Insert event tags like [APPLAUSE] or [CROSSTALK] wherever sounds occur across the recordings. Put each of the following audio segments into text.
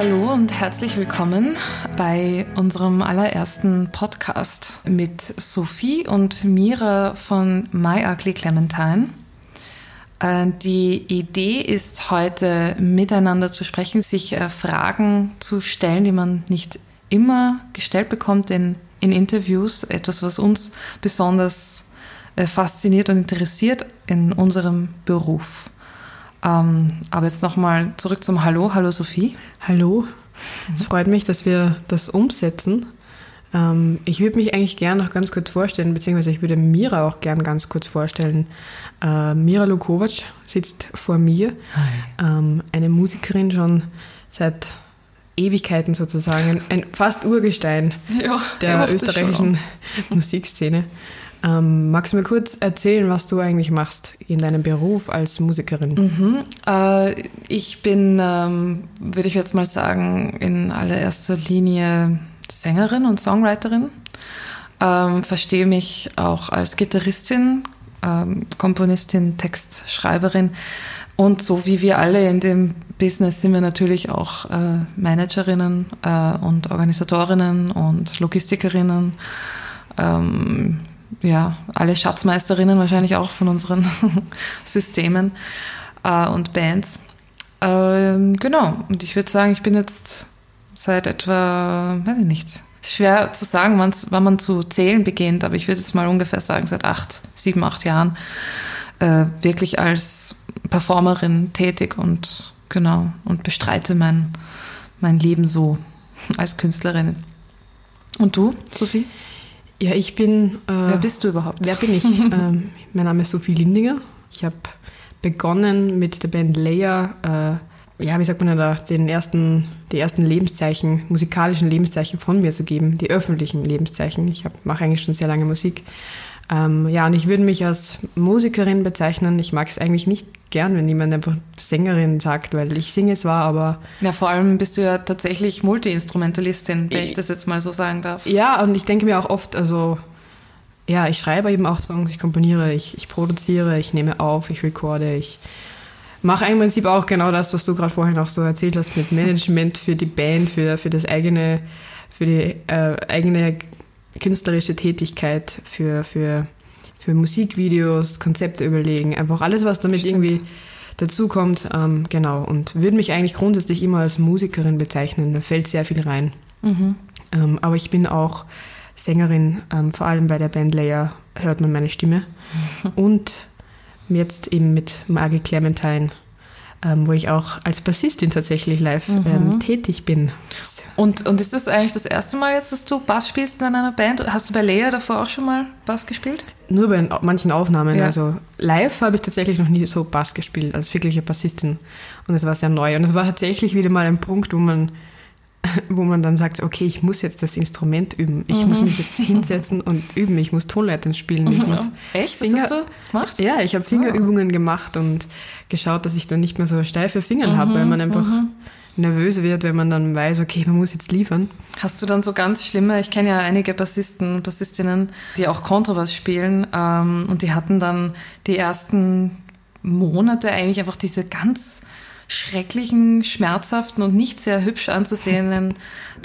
Hallo und herzlich willkommen bei unserem allerersten Podcast mit Sophie und Mira von My Ugly Clementine. Äh, die Idee ist heute miteinander zu sprechen, sich äh, Fragen zu stellen, die man nicht immer gestellt bekommt in, in Interviews. Etwas, was uns besonders äh, fasziniert und interessiert in unserem Beruf. Ähm, aber jetzt nochmal zurück zum Hallo. Hallo Sophie. Hallo. Es freut mich, dass wir das umsetzen. Ähm, ich würde mich eigentlich gern noch ganz kurz vorstellen, beziehungsweise ich würde Mira auch gern ganz kurz vorstellen. Äh, Mira Lukovac sitzt vor mir. Ähm, eine Musikerin schon seit Ewigkeiten sozusagen, ein fast Urgestein ja, der österreichischen Musikszene. Ähm, magst du mir kurz erzählen, was du eigentlich machst in deinem Beruf als Musikerin? Mhm. Äh, ich bin, ähm, würde ich jetzt mal sagen, in allererster Linie Sängerin und Songwriterin. Ähm, verstehe mich auch als Gitarristin, ähm, Komponistin, Textschreiberin. Und so wie wir alle in dem Business sind wir natürlich auch äh, Managerinnen äh, und Organisatorinnen und Logistikerinnen. Ähm, ja, alle Schatzmeisterinnen wahrscheinlich auch von unseren [LAUGHS] Systemen äh, und Bands. Ähm, genau, und ich würde sagen, ich bin jetzt seit etwa, weiß ich nicht, schwer zu sagen, wann man zu zählen beginnt, aber ich würde jetzt mal ungefähr sagen, seit acht, sieben, acht Jahren äh, wirklich als Performerin tätig und genau und bestreite mein, mein Leben so als Künstlerin. Und du, Sophie? Ja, ich bin. Äh, wer bist du überhaupt? Wer bin ich? [LAUGHS] ähm, mein Name ist Sophie Lindinger. Ich habe begonnen mit der Band Leia, äh, ja, wie sagt man da, den ersten, die ersten Lebenszeichen, musikalischen Lebenszeichen von mir zu geben, die öffentlichen Lebenszeichen. Ich mache eigentlich schon sehr lange Musik. Ähm, ja, und ich würde mich als Musikerin bezeichnen. Ich mag es eigentlich nicht gern, wenn jemand einfach Sängerin sagt, weil ich singe zwar, aber. Ja, vor allem bist du ja tatsächlich Multi-Instrumentalistin, wenn ich, ich das jetzt mal so sagen darf. Ja, und ich denke mir auch oft, also, ja, ich schreibe eben auch Songs, ich komponiere, ich, ich produziere, ich nehme auf, ich recorde, ich mache im Prinzip auch genau das, was du gerade vorhin auch so erzählt hast, mit Management für die Band, für, für das eigene, für die äh, eigene künstlerische Tätigkeit, für, für, für Musikvideos, Konzepte überlegen, einfach alles, was damit Stimmt. irgendwie dazukommt. Ähm, genau, und würde mich eigentlich grundsätzlich immer als Musikerin bezeichnen. Da fällt sehr viel rein. Mhm. Ähm, aber ich bin auch Sängerin, ähm, vor allem bei der Band Layer hört man meine Stimme. [LAUGHS] Und jetzt eben mit Margie Clementine, ähm, wo ich auch als Bassistin tatsächlich live mhm. Ähm, tätig bin. Und, und ist das eigentlich das erste Mal jetzt, dass du Bass spielst in einer Band? Hast du bei Lea davor auch schon mal Bass gespielt? Nur bei manchen Aufnahmen. Ja. Also live habe ich tatsächlich noch nie so Bass gespielt, als wirkliche Bassistin. Und es war sehr neu. Und es war tatsächlich wieder mal ein Punkt, wo man, [LAUGHS] wo man dann sagt, okay, ich muss jetzt das Instrument üben. Ich mhm. muss mich jetzt hinsetzen und üben. Ich muss Tonleitern spielen. Ich muss Echt? Finger, Was hast du gemacht? Ja, ich habe Fingerübungen gemacht und geschaut, dass ich dann nicht mehr so steife Finger mhm. habe, weil man einfach... Mhm nervös wird, wenn man dann weiß, okay, man muss jetzt liefern. Hast du dann so ganz schlimme, ich kenne ja einige Bassisten und Bassistinnen, die auch Kontrabass spielen ähm, und die hatten dann die ersten Monate eigentlich einfach diese ganz schrecklichen, schmerzhaften und nicht sehr hübsch anzusehenden,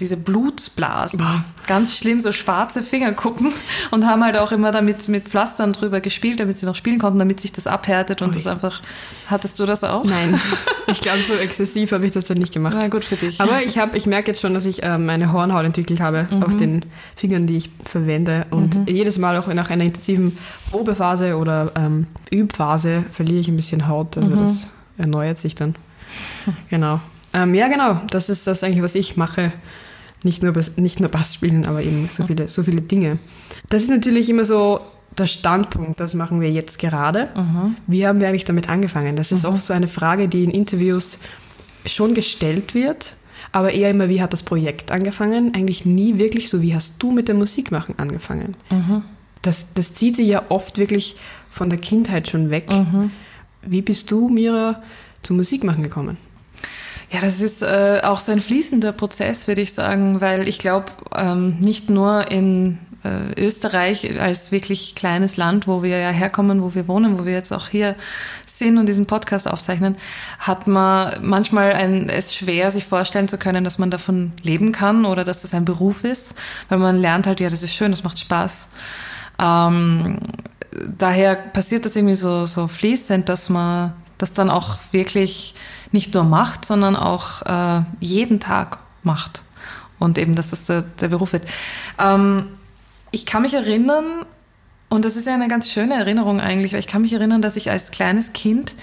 diese Blutblasen. Boah. Ganz schlimm, so schwarze Fingerkuppen und haben halt auch immer damit mit Pflastern drüber gespielt, damit sie noch spielen konnten, damit sich das abhärtet und Ui. das einfach. Hattest du das auch? Nein, [LAUGHS] ich glaube, so exzessiv habe ich das dann nicht gemacht. Na gut für dich. Aber ich, hab, ich merke jetzt schon, dass ich äh, meine Hornhaut entwickelt habe mhm. auf den Fingern, die ich verwende. Und mhm. jedes Mal auch nach einer intensiven Probephase oder ähm, Übphase verliere ich ein bisschen Haut. Also mhm. das erneuert sich dann. [LAUGHS] Genau. Ähm, ja, genau. Das ist das eigentlich, was ich mache. Nicht nur, nicht nur Bass spielen, aber eben so viele, so viele Dinge. Das ist natürlich immer so der Standpunkt, das machen wir jetzt gerade. Mhm. Wie haben wir eigentlich damit angefangen? Das ist mhm. oft so eine Frage, die in Interviews schon gestellt wird, aber eher immer, wie hat das Projekt angefangen? Eigentlich nie wirklich so, wie hast du mit dem Musikmachen angefangen? Mhm. Das, das zieht sich ja oft wirklich von der Kindheit schon weg. Mhm. Wie bist du, Mira, zum Musikmachen gekommen? Ja, das ist äh, auch so ein fließender Prozess, würde ich sagen, weil ich glaube, ähm, nicht nur in äh, Österreich als wirklich kleines Land, wo wir ja herkommen, wo wir wohnen, wo wir jetzt auch hier sind und diesen Podcast aufzeichnen, hat man manchmal ein, es schwer, sich vorstellen zu können, dass man davon leben kann oder dass das ein Beruf ist, weil man lernt halt, ja, das ist schön, das macht Spaß. Ähm, daher passiert das irgendwie so, so fließend, dass man das dann auch wirklich nicht nur macht, sondern auch äh, jeden Tag macht. Und eben, dass das der, der Beruf wird. Ähm, ich kann mich erinnern, und das ist ja eine ganz schöne Erinnerung eigentlich, weil ich kann mich erinnern, dass ich als kleines Kind,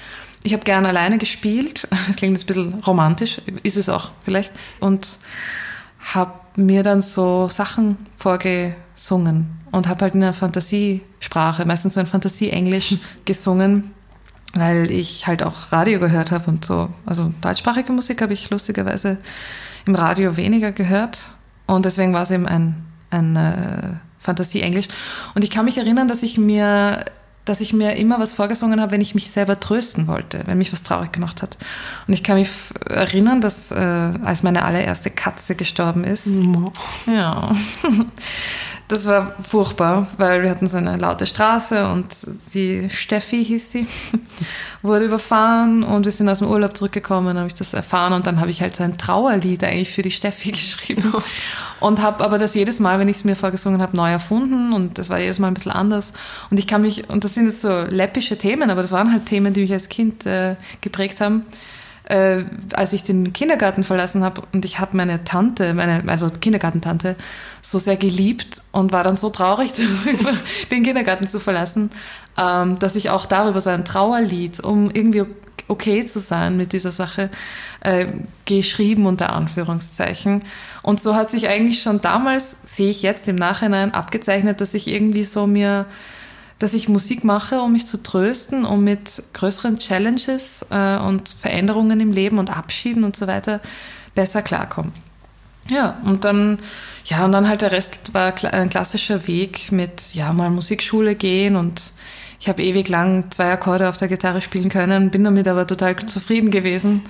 ich habe gerne alleine gespielt, [LAUGHS] das klingt jetzt ein bisschen romantisch, ist es auch vielleicht, und habe mir dann so Sachen vorgesungen und habe halt in einer Fantasiesprache, meistens so ein Fantasieenglisch [LAUGHS] gesungen, weil ich halt auch Radio gehört habe und so. Also deutschsprachige Musik habe ich lustigerweise im Radio weniger gehört und deswegen war es eben ein, ein äh, Fantasie-Englisch. Und ich kann mich erinnern, dass ich mir dass ich mir immer was vorgesungen habe, wenn ich mich selber trösten wollte, wenn mich was traurig gemacht hat. Und ich kann mich erinnern, dass äh, als meine allererste Katze gestorben ist, ja, [LAUGHS] das war furchtbar, weil wir hatten so eine laute Straße und die Steffi hieß sie, [LAUGHS] wurde überfahren und wir sind aus dem Urlaub zurückgekommen, habe ich das erfahren und dann habe ich halt so ein Trauerlied eigentlich für die Steffi [LAUGHS] geschrieben und habe aber das jedes Mal, wenn ich es mir vorgesungen habe, neu erfunden und das war jedes Mal ein bisschen anders. Und ich kann mich, und das sind jetzt so läppische Themen, aber das waren halt Themen, die mich als Kind äh, geprägt haben äh, als ich den Kindergarten verlassen habe und ich habe meine Tante, meine, also Kindergartentante, so sehr geliebt und war dann so traurig [LAUGHS] darüber, den Kindergarten zu verlassen, ähm, dass ich auch darüber so ein Trauerlied, um irgendwie okay zu sein mit dieser Sache, äh, geschrieben unter Anführungszeichen. Und so hat sich eigentlich schon damals, sehe ich jetzt im Nachhinein, abgezeichnet, dass ich irgendwie so mir dass ich Musik mache, um mich zu trösten, um mit größeren Challenges äh, und Veränderungen im Leben und Abschieden und so weiter besser klarkommen. Ja, und dann, ja, und dann halt der Rest war ein klassischer Weg mit, ja, mal Musikschule gehen und ich habe ewig lang zwei Akkorde auf der Gitarre spielen können, bin damit aber total zufrieden gewesen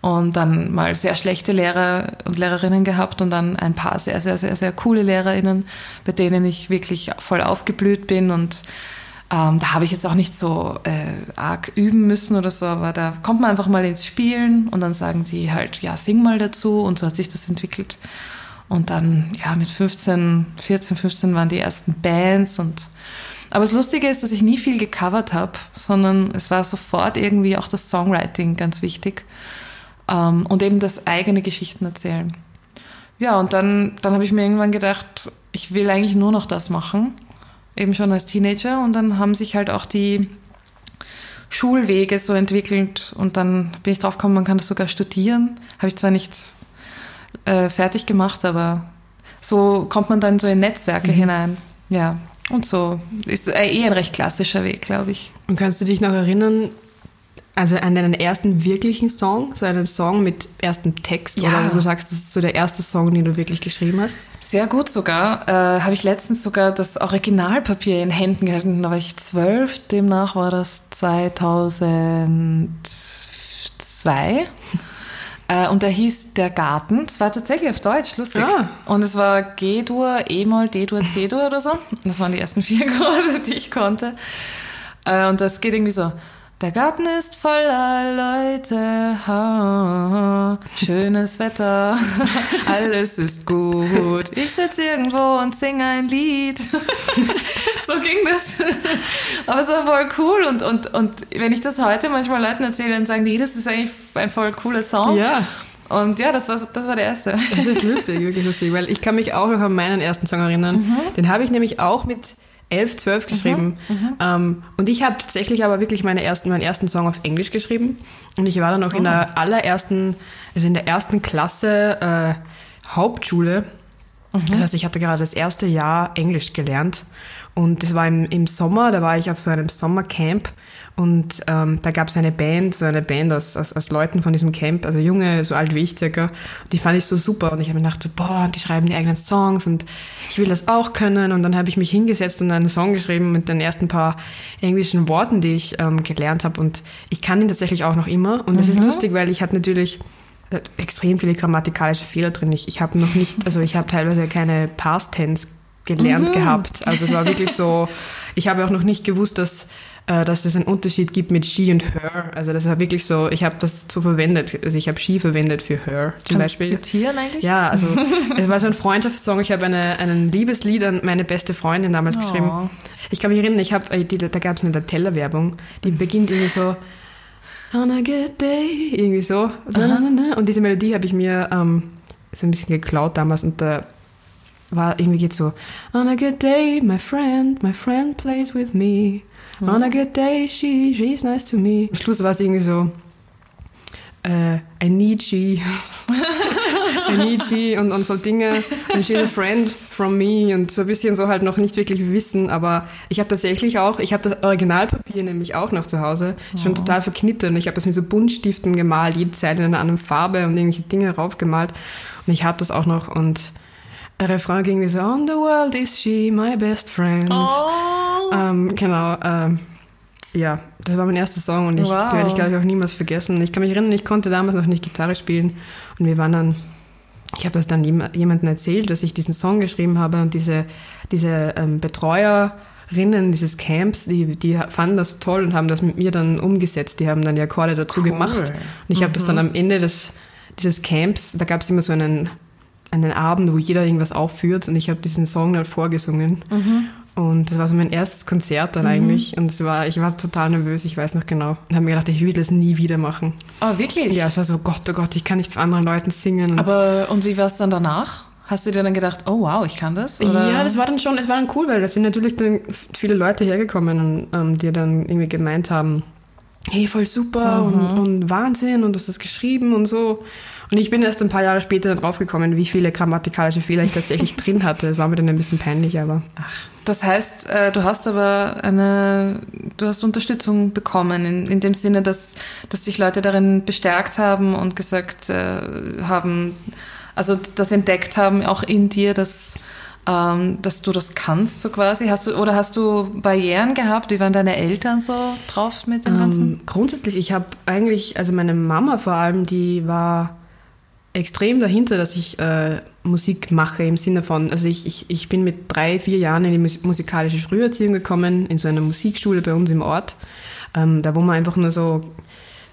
und dann mal sehr schlechte Lehrer und Lehrerinnen gehabt und dann ein paar sehr, sehr, sehr, sehr coole Lehrerinnen, bei denen ich wirklich voll aufgeblüht bin und ähm, da habe ich jetzt auch nicht so äh, arg üben müssen oder so, aber da kommt man einfach mal ins Spielen und dann sagen sie halt, ja, sing mal dazu und so hat sich das entwickelt. Und dann, ja, mit 15, 14, 15 waren die ersten Bands und aber das Lustige ist, dass ich nie viel gecovert habe, sondern es war sofort irgendwie auch das Songwriting ganz wichtig. Ähm, und eben das eigene Geschichten erzählen. Ja, und dann, dann habe ich mir irgendwann gedacht, ich will eigentlich nur noch das machen, eben schon als Teenager. Und dann haben sich halt auch die Schulwege so entwickelt und dann bin ich drauf gekommen, man kann das sogar studieren. Habe ich zwar nicht äh, fertig gemacht, aber so kommt man dann so in Netzwerke mhm. hinein. Ja, und so ist äh, eh ein recht klassischer Weg, glaube ich. Und kannst du dich noch erinnern, also an deinen ersten wirklichen Song, so einen Song mit ersten Text ja. oder wo du sagst, das ist so der erste Song, den du wirklich geschrieben hast? Sehr gut sogar. Äh, Habe ich letztens sogar das Originalpapier in Händen gehalten. Da war ich zwölf, demnach war das 2002. [LAUGHS] äh, und der hieß Der Garten. Es war tatsächlich auf Deutsch, lustig. Ah. Und es war G-Dur, E-Moll, D-Dur, C-Dur oder so. Das waren die ersten [LAUGHS] vier Akkorde, die ich konnte. Äh, und das geht irgendwie so. Der Garten ist voller Leute, ha, schönes Wetter, [LAUGHS] alles ist gut. Ich sitze irgendwo und singe ein Lied. [LAUGHS] so ging das. Aber es war voll cool und, und, und wenn ich das heute manchmal Leuten erzähle, dann sagen die, das ist eigentlich ein voll cooler Song. Ja. Und ja, das war, das war der erste. Das ist lustig, wirklich lustig, weil ich kann mich auch noch an meinen ersten Song erinnern. Mhm. Den habe ich nämlich auch mit 11, 12 geschrieben. Mhm, mhm, ähm, und ich habe tatsächlich aber wirklich meine ersten, meinen ersten Song auf Englisch geschrieben. Und ich war dann auch oh. in der allerersten, also in der ersten Klasse äh, Hauptschule. Mhm. Das heißt, ich hatte gerade das erste Jahr Englisch gelernt. Und das war im, im Sommer, da war ich auf so einem Sommercamp und ähm, da gab es eine Band, so eine Band aus, aus, aus Leuten von diesem Camp, also junge, so alt wie ich circa. Und die fand ich so super. Und ich habe mir gedacht, so, boah, die schreiben die eigenen Songs und ich will das auch können. Und dann habe ich mich hingesetzt und einen Song geschrieben mit den ersten paar englischen Worten, die ich ähm, gelernt habe. Und ich kann ihn tatsächlich auch noch immer. Und das mhm. ist lustig, weil ich hatte natürlich äh, extrem viele grammatikalische Fehler drin. Ich, ich habe noch nicht, also ich habe teilweise keine Past Tense gelernt mhm. gehabt. Also es war wirklich so, ich habe auch noch nicht gewusst, dass dass es einen Unterschied gibt mit she und her. Also das ist wirklich so, ich habe das so verwendet, also ich habe she verwendet für her zum Kannst Beispiel. Du zitieren eigentlich? Ja, also [LAUGHS] es war so ein Freundschaftssong. Ich habe eine, einen Liebeslied an meine beste Freundin damals Oh. geschrieben. Ich kann mich erinnern, ich habe, äh, da gab es eine Teller-Werbung, die beginnt irgendwie so On a good day, irgendwie so. Na. Und diese Melodie habe ich mir ähm, so ein bisschen geklaut damals und da war irgendwie geht so On a good day, my friend, my friend plays with me. On a good day, she, she's nice to me. Am Schluss war es irgendwie so äh, I need she. [LAUGHS] I need she und, und so Dinge. And she's a friend from me und so ein bisschen so halt noch nicht wirklich wissen, aber ich habe tatsächlich auch, ich habe das Originalpapier nämlich auch noch zu Hause, ist schon total verknittert und ich habe das mit so Buntstiften gemalt, jede Seite in einer anderen Farbe und irgendwelche Dinge raufgemalt und ich habe das auch noch und der Refrain ging wie so, on the world is she, my best friend. Oh. Ähm, genau, ähm, ja, das war mein erster Song und ich, Wow. die werde ich, glaube ich, auch niemals vergessen. Ich kann mich erinnern, ich konnte damals noch nicht Gitarre spielen und wir waren dann, ich habe das dann jem- jemandem erzählt, dass ich diesen Song geschrieben habe und diese, diese ähm, Betreuerinnen dieses Camps, die, die fanden das toll und haben das mit mir dann umgesetzt. Die haben dann die Akkorde dazu Cool. gemacht und ich habe das dann am Ende des, dieses Camps, da gab es immer so einen, einen Abend, wo jeder irgendwas aufführt und ich habe diesen Song dann vorgesungen. Und das war so mein erstes Konzert dann eigentlich. Und es war, ich war total nervös, ich weiß noch genau. Und habe mir gedacht, ich will das nie wieder machen. Oh, wirklich? Ja, es war so, Gott, oh Gott, ich kann nicht zu anderen Leuten singen. Und Aber und wie war es dann danach? Hast du dir dann gedacht, oh wow, ich kann das? Oder? Ja, das war dann schon, es war dann cool, weil da sind natürlich dann viele Leute hergekommen, und, ähm, die dann irgendwie gemeint haben, hey, voll super und, und Wahnsinn und du hast das geschrieben und so. Und ich bin erst ein paar Jahre später dann draufgekommen, wie viele grammatikalische Fehler ich tatsächlich [LAUGHS] drin hatte. Das war mir dann ein bisschen peinlich, aber Das heißt, äh, du hast aber eine, du hast Unterstützung bekommen, in, in dem Sinne, dass, dass dich Leute darin bestärkt haben und gesagt äh, haben, also das entdeckt haben, auch in dir, dass, ähm, dass du das kannst, so quasi. Hast du, oder hast du Barrieren gehabt? Wie waren deine Eltern so drauf mit dem Ganzen? Ähm, grundsätzlich, ich habe eigentlich, also meine Mama vor allem, die war extrem dahinter, dass ich äh, Musik mache im Sinne von, also ich, ich, ich bin mit drei, vier Jahren in die mus musikalische Früherziehung gekommen, in so einer Musikschule bei uns im Ort, ähm, da wo man einfach nur so,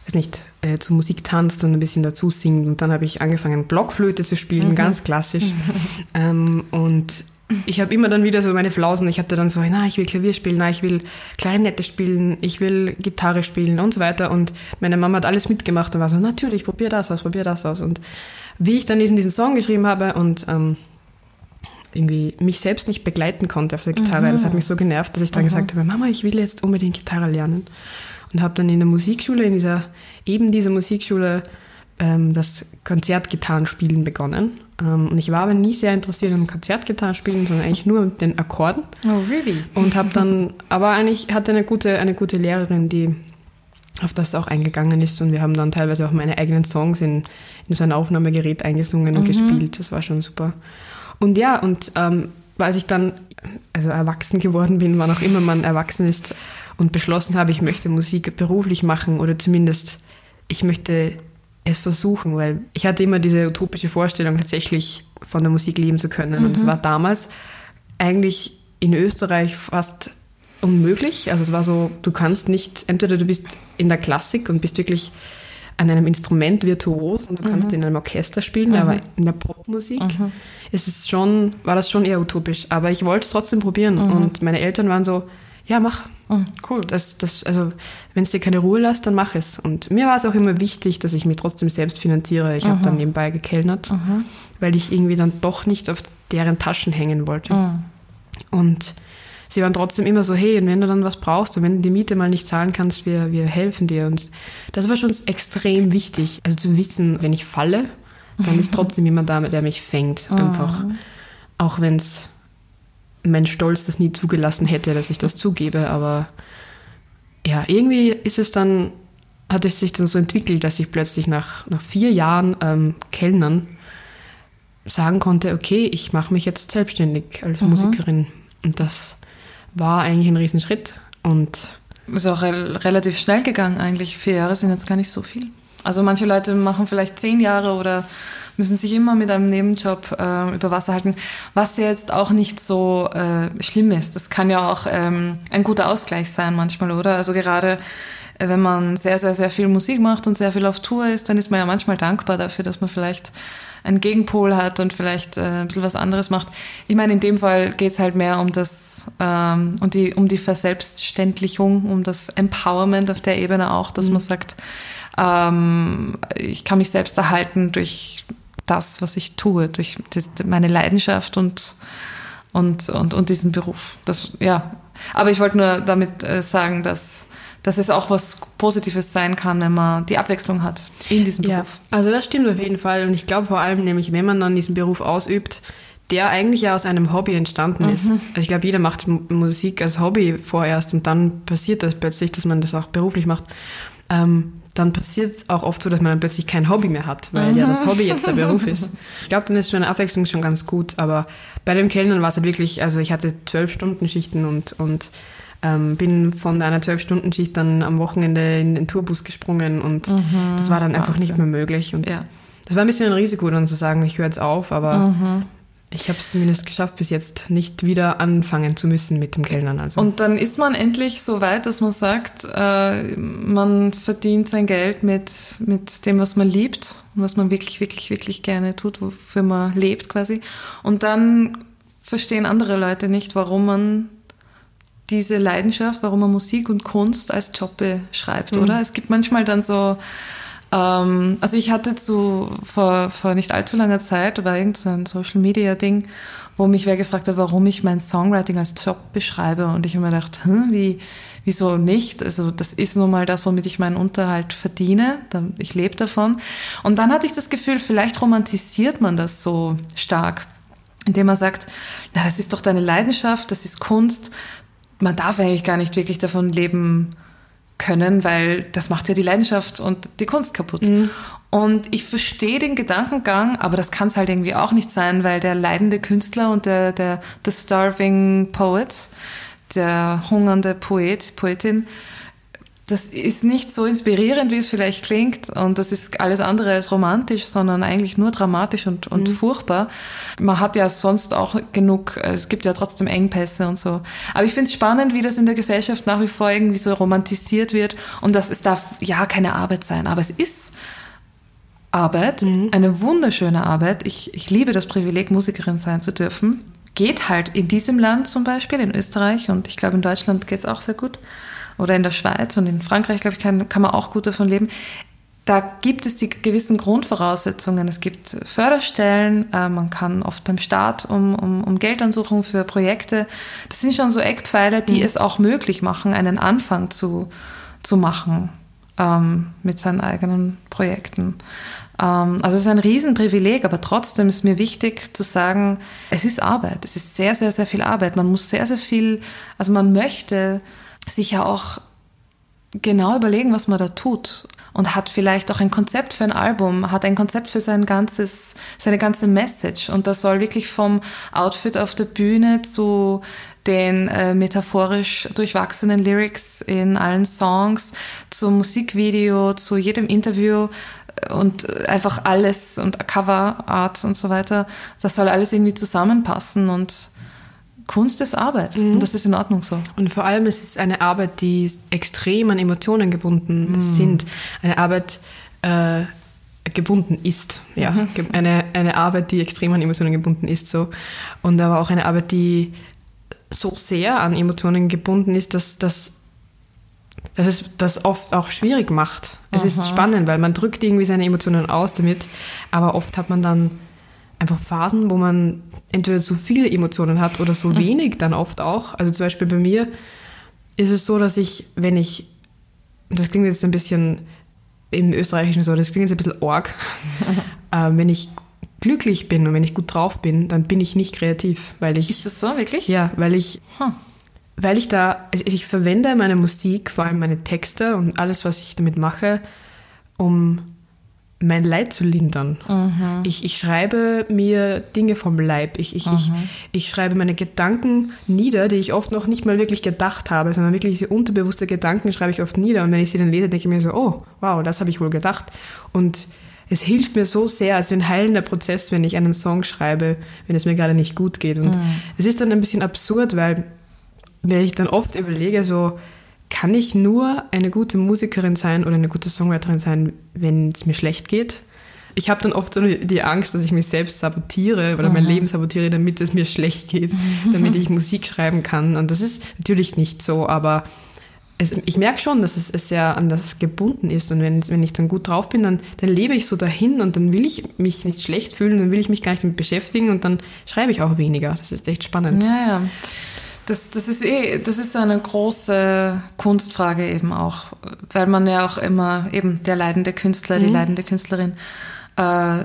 weiß nicht, äh, zu Musik tanzt und ein bisschen dazu singt. Und dann habe ich angefangen, Blockflöte zu spielen, ganz klassisch. [LAUGHS] ähm, und ich habe immer dann wieder so meine Flausen. Ich hatte dann so, na, ich will Klavier spielen, na, ich will Klarinette spielen, ich will Gitarre spielen und so weiter. Und meine Mama hat alles mitgemacht und war so, natürlich, probier das aus, probier das aus. Und wie ich dann diesen, diesen Song geschrieben habe und ähm, irgendwie mich selbst nicht begleiten konnte auf der Gitarre, das hat mich so genervt, dass ich dann gesagt habe, Mama, ich will jetzt unbedingt Gitarre lernen. Und habe dann in der Musikschule, in dieser, eben dieser Musikschule, ähm, das Konzertgitarrenspielen begonnen. Ähm, und ich war aber nie sehr interessiert am Konzertgitarrenspielen, sondern eigentlich nur mit den Akkorden. Oh, really? Und habe dann, aber eigentlich hatte eine gute, eine gute Lehrerin, die auf das auch eingegangen ist. Und wir haben dann teilweise auch meine eigenen Songs in, in so ein Aufnahmegerät eingesungen und gespielt. Das war schon super. Und ja, und ähm, als ich dann also erwachsen geworden bin, wann auch immer man erwachsen ist und beschlossen habe, ich möchte Musik beruflich machen oder zumindest ich möchte es versuchen, weil ich hatte immer diese utopische Vorstellung, tatsächlich von der Musik leben zu können. Und es war damals eigentlich in Österreich fast unmöglich. Also es war so, du kannst nicht, entweder du bist in der Klassik und bist wirklich an einem Instrument virtuos und du kannst in einem Orchester spielen, aber in der Popmusik ist es schon, war das schon eher utopisch. Aber ich wollte es trotzdem probieren und meine Eltern waren so, ja, mach. Mhm, cool. Das, das, also, wenn es dir keine Ruhe lässt, dann mach es. Und mir war es auch immer wichtig, dass ich mich trotzdem selbst finanziere. Ich habe dann nebenbei gekellnert, weil ich irgendwie dann doch nicht auf deren Taschen hängen wollte. Mhm. Und sie waren trotzdem immer so, hey, und wenn du dann was brauchst und wenn du die Miete mal nicht zahlen kannst, wir, wir helfen dir. Und das war schon extrem wichtig. Also zu wissen, wenn ich falle, dann ist [LAUGHS] trotzdem jemand da, der mich fängt. Einfach. Auch wenn es mein Stolz das nie zugelassen hätte, dass ich das zugebe. Aber ja, irgendwie ist es dann, hat es sich dann so entwickelt, dass ich plötzlich nach, nach vier Jahren ähm, Kellnern sagen konnte, okay, ich mache mich jetzt selbstständig als Musikerin. Und das war eigentlich ein Riesenschritt. Und Ist auch rel relativ schnell gegangen eigentlich. Vier Jahre sind jetzt gar nicht so viel. Also manche Leute machen vielleicht zehn Jahre oder müssen sich immer mit einem Nebenjob äh, über Wasser halten, was ja jetzt auch nicht so äh, schlimm ist. Das kann ja auch ähm, ein guter Ausgleich sein manchmal, oder? Also gerade äh, wenn man sehr, sehr, sehr viel Musik macht und sehr viel auf Tour ist, dann ist man ja manchmal dankbar dafür, dass man vielleicht einen Gegenpol hat und vielleicht äh, ein bisschen was anderes macht. Ich meine, in dem Fall geht es halt mehr um das, ähm, um, die, um die Verselbstständlichung, um das Empowerment auf der Ebene auch, dass mhm. man sagt, ähm, ich kann mich selbst erhalten durch das, was ich tue, durch meine Leidenschaft und, und, und, und diesen Beruf. Das, ja. Aber ich wollte nur damit äh, sagen, dass dass es auch was Positives sein kann, wenn man die Abwechslung hat in diesem Beruf. Ja, also das stimmt auf jeden Fall. Und ich glaube vor allem nämlich, wenn man dann diesen Beruf ausübt, der eigentlich ja aus einem Hobby entstanden mhm. ist. Also ich glaube, jeder macht Musik als Hobby vorerst und dann passiert das plötzlich, dass man das auch beruflich macht. Ähm, dann passiert es auch oft so, dass man dann plötzlich kein Hobby mehr hat, weil mhm. ja das Hobby jetzt der Beruf ist. Ich glaube, dann ist schon eine Abwechslung schon ganz gut, aber bei dem Kellnern war es halt wirklich, also ich hatte zwölf Stunden Schichten und, und ähm, bin von einer Zwölf-Stunden-Schicht dann am Wochenende in den Tourbus gesprungen und mhm, das war dann Wahnsinn. einfach nicht mehr möglich. Und ja. das war ein bisschen ein Risiko, dann zu sagen, ich höre jetzt auf, aber mhm. Ich habe es zumindest geschafft, bis jetzt nicht wieder anfangen zu müssen mit dem Kellnern. Also. Und dann ist man endlich so weit, dass man sagt, äh, man verdient sein Geld mit, mit dem, was man liebt und was man wirklich, wirklich, wirklich gerne tut, wofür man lebt quasi. Und dann verstehen andere Leute nicht, warum man diese Leidenschaft, warum man Musik und Kunst als Job beschreibt, mhm. oder? Es gibt manchmal dann so, ähm, also ich hatte zu, vor, vor nicht allzu langer Zeit, war irgend so Social Media Ding, wo mich wer gefragt hat, warum ich mein Songwriting als Job beschreibe. Und ich habe mir gedacht, hm, wie, wieso nicht? Also das ist nun mal das, womit ich meinen Unterhalt verdiene. Ich lebe davon. Und dann hatte ich das Gefühl, vielleicht romantisiert man das so stark indem man sagt, na, das ist doch deine Leidenschaft, das ist Kunst, man darf eigentlich gar nicht wirklich davon leben können, weil das macht ja die Leidenschaft und die Kunst kaputt. Mhm. Und ich verstehe den Gedankengang, aber das kann es halt irgendwie auch nicht sein, weil der leidende Künstler und der, der the starving poet, der hungernde Poet, Poetin, das ist nicht so inspirierend, wie es vielleicht klingt. Und das ist alles andere als romantisch, sondern eigentlich nur dramatisch und, und mhm. furchtbar. Man hat ja sonst auch genug, es gibt ja trotzdem Engpässe und so. Aber ich finde es spannend, wie das in der Gesellschaft nach wie vor irgendwie so romantisiert wird. Und das, es darf ja keine Arbeit sein, aber es ist Arbeit, mhm. eine wunderschöne Arbeit. Ich, ich liebe das Privileg, Musikerin sein zu dürfen. Geht halt in diesem Land zum Beispiel, in Österreich und ich glaube in Deutschland geht es auch sehr gut oder in der Schweiz und in Frankreich, glaube ich, kann, kann man auch gut davon leben. Da gibt es die gewissen Grundvoraussetzungen. Es gibt Förderstellen, äh, man kann oft beim Staat um, um, um Geldansuchung für Projekte. Das sind schon so Eckpfeiler, die mhm. es auch möglich machen, einen Anfang zu, zu machen ähm, mit seinen eigenen Projekten. Ähm, also es ist ein Riesenprivileg, aber trotzdem ist mir wichtig zu sagen, es ist Arbeit. Es ist sehr, sehr, sehr viel Arbeit. Man muss sehr, sehr viel, also man möchte sich ja auch genau überlegen, was man da tut. Und hat vielleicht auch ein Konzept für ein Album, hat ein Konzept für sein ganzes, seine ganze Message. Und das soll wirklich vom Outfit auf der Bühne zu den äh, metaphorisch durchwachsenen Lyrics in allen Songs, zum Musikvideo, zu jedem Interview äh, und einfach alles und Coverart und so weiter, das soll alles irgendwie zusammenpassen und Kunst ist Arbeit mhm. und das ist in Ordnung so. Und vor allem ist es eine Arbeit, die extrem an Emotionen gebunden mhm. sind. Eine Arbeit äh, gebunden ist, ja. Mhm. Eine, eine Arbeit, die extrem an Emotionen gebunden ist so. Und aber auch eine Arbeit, die so sehr an Emotionen gebunden ist, dass, dass, dass es das oft auch schwierig macht. Es ist spannend, weil man drückt irgendwie seine Emotionen aus damit, aber oft hat man dann einfach Phasen, wo man entweder zu viele Emotionen hat oder so mhm. wenig dann oft auch. Also zum Beispiel bei mir ist es so, dass ich, wenn ich, das klingt jetzt ein bisschen im Österreichischen so, das klingt jetzt ein bisschen org, [LAUGHS] äh, wenn ich glücklich bin und wenn ich gut drauf bin, dann bin ich nicht kreativ, weil ich... Ist das so, wirklich? Ja, weil ich... Huh. Weil ich da, also ich verwende meine Musik, vor allem meine Texte und alles, was ich damit mache, um mein Leid zu lindern. Mhm. Ich, ich schreibe mir Dinge vom Leib. Ich, ich, mhm. ich, ich schreibe meine Gedanken nieder, die ich oft noch nicht mal wirklich gedacht habe, sondern wirklich diese unterbewusste Gedanken schreibe ich oft nieder. Und wenn ich sie dann lese, denke ich mir so, oh, wow, das habe ich wohl gedacht. Und es hilft mir so sehr, also ein heilender Prozess, wenn ich einen Song schreibe, wenn es mir gerade nicht gut geht. Und mhm. es ist dann ein bisschen absurd, weil wenn ich dann oft überlege, so kann ich nur eine gute Musikerin sein oder eine gute Songwriterin sein, wenn es mir schlecht geht? Ich habe dann oft so die Angst, dass ich mich selbst sabotiere oder mhm. mein Leben sabotiere, damit es mir schlecht geht, mhm. damit ich [LAUGHS] Musik schreiben kann. Und das ist natürlich nicht so, aber es, ich merke schon, dass es, es sehr an das gebunden ist. Und wenn, wenn ich dann gut drauf bin, dann, dann lebe ich so dahin und dann will ich mich nicht schlecht fühlen, dann will ich mich gar nicht damit beschäftigen und dann schreibe ich auch weniger. Das ist echt spannend. Ja, ja. Das, das ist eh, das ist eine große Kunstfrage eben auch, weil man ja auch immer eben der leidende Künstler, die mhm. leidende Künstlerin äh,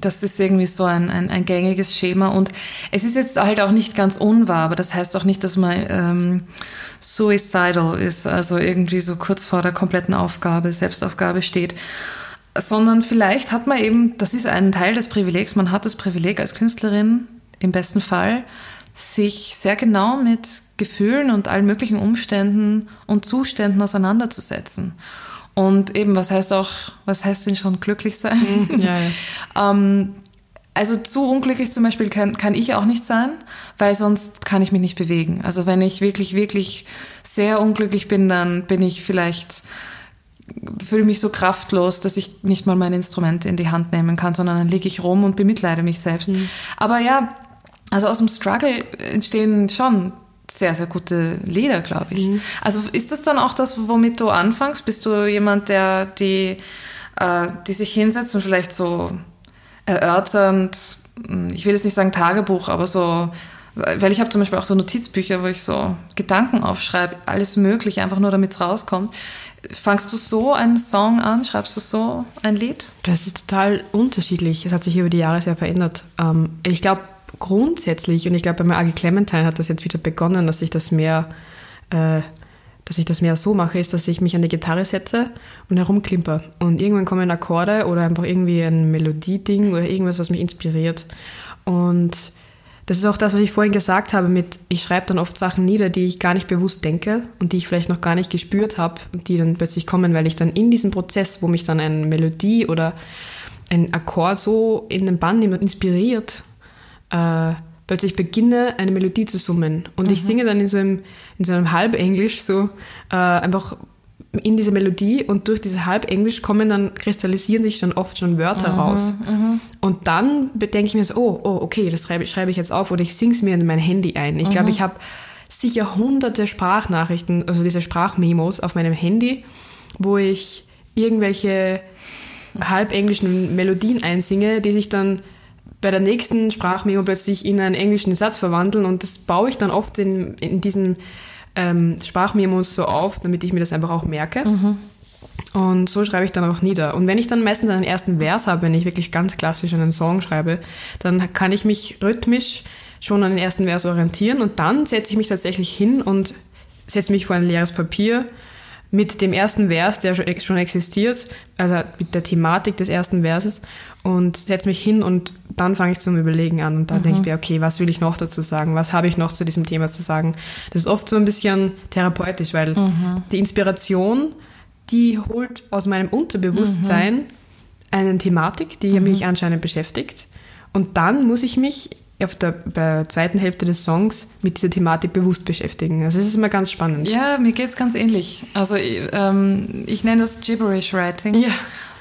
das ist irgendwie so ein, ein, ein, gängiges Schema und es ist jetzt halt auch nicht ganz unwahr, aber das heißt auch nicht, dass man ähm, suicidal ist, also irgendwie so kurz vor der kompletten Aufgabe, Selbstaufgabe steht, sondern vielleicht hat man eben, das ist ein Teil des Privilegs, man hat das Privileg als Künstlerin im besten Fall, sich sehr genau mit Gefühlen und allen möglichen Umständen und Zuständen auseinanderzusetzen. Und eben, was heißt auch, was heißt denn schon glücklich sein? Mhm, ja, ja. [LAUGHS] ähm, also zu unglücklich zum Beispiel kann, kann ich auch nicht sein, weil sonst kann ich mich nicht bewegen. Also wenn ich wirklich, wirklich sehr unglücklich bin, dann bin ich vielleicht, fühle mich so kraftlos, dass ich nicht mal mein Instrument in die Hand nehmen kann, sondern dann liege ich rum und bemitleide mich selbst. Mhm. Aber ja, also aus dem Struggle entstehen schon sehr, sehr gute Lieder, glaube ich. Mhm. Also ist das dann auch das, womit du anfängst? Bist du jemand, der die, äh, die sich hinsetzt und vielleicht so erörternd, hm, ich will jetzt nicht sagen Tagebuch, aber so, weil ich habe zum Beispiel auch so Notizbücher, wo ich so Gedanken aufschreibe, alles Mögliche, einfach nur damit es rauskommt. Fangst du so einen Song an? Schreibst du so ein Lied? Das ist total unterschiedlich. Es hat sich über die Jahre sehr verändert. Ähm, ich glaube, grundsätzlich, und ich glaube, bei AG Clementine hat das jetzt wieder begonnen, dass ich das mehr, äh, dass ich das mehr so mache, ist, dass ich mich an die Gitarre setze und herumklimper. Und irgendwann kommen Akkorde oder einfach irgendwie ein Melodieding oder irgendwas, was mich inspiriert. Und das ist auch das, was ich vorhin gesagt habe mit, ich schreibe dann oft Sachen nieder, die ich gar nicht bewusst denke und die ich vielleicht noch gar nicht gespürt habe, die dann plötzlich kommen, weil ich dann in diesem Prozess, wo mich dann eine Melodie oder ein Akkord so in den Bann inspiriert, äh, plötzlich beginne, eine Melodie zu summen. Und mhm. ich singe dann in so einem, in so einem Halbenglisch so äh, einfach in diese Melodie und durch diese Halbenglisch kommen dann, kristallisieren sich schon oft schon Wörter mhm, raus. Mhm. Und dann bedenke ich mir so, oh, oh, okay, das schreibe, schreibe ich jetzt auf oder ich singe es mir in mein Handy ein. Ich glaube, mhm. ich habe sicher hunderte Sprachnachrichten, also diese Sprachmemos auf meinem Handy, wo ich irgendwelche halbenglischen Melodien einsinge, die sich dann bei der nächsten Sprachmemo plötzlich in einen englischen Satz verwandeln und das baue ich dann oft in, in diesen ähm, Sprachmemos so auf, damit ich mir das einfach auch merke. Mhm. Und so schreibe ich dann auch nieder. Und wenn ich dann meistens einen ersten Vers habe, wenn ich wirklich ganz klassisch einen Song schreibe, dann kann ich mich rhythmisch schon an den ersten Vers orientieren und dann setze ich mich tatsächlich hin und setze mich vor ein leeres Papier mit dem ersten Vers, der schon existiert, also mit der Thematik des ersten Verses und setze mich hin und dann fange ich zum Überlegen an und dann mhm. denke ich mir, okay, was will ich noch dazu sagen? Was habe ich noch zu diesem Thema zu sagen? Das ist oft so ein bisschen therapeutisch, weil mhm. die Inspiration, die holt aus meinem Unterbewusstsein mhm. eine Thematik, die mhm. mich anscheinend beschäftigt und dann muss ich mich auf der, der zweiten Hälfte des Songs mit dieser Thematik bewusst beschäftigen. Also es ist immer ganz spannend. Ja, mir geht es ganz ähnlich. Also ähm, ich nenne das Gibberish Writing. Ja.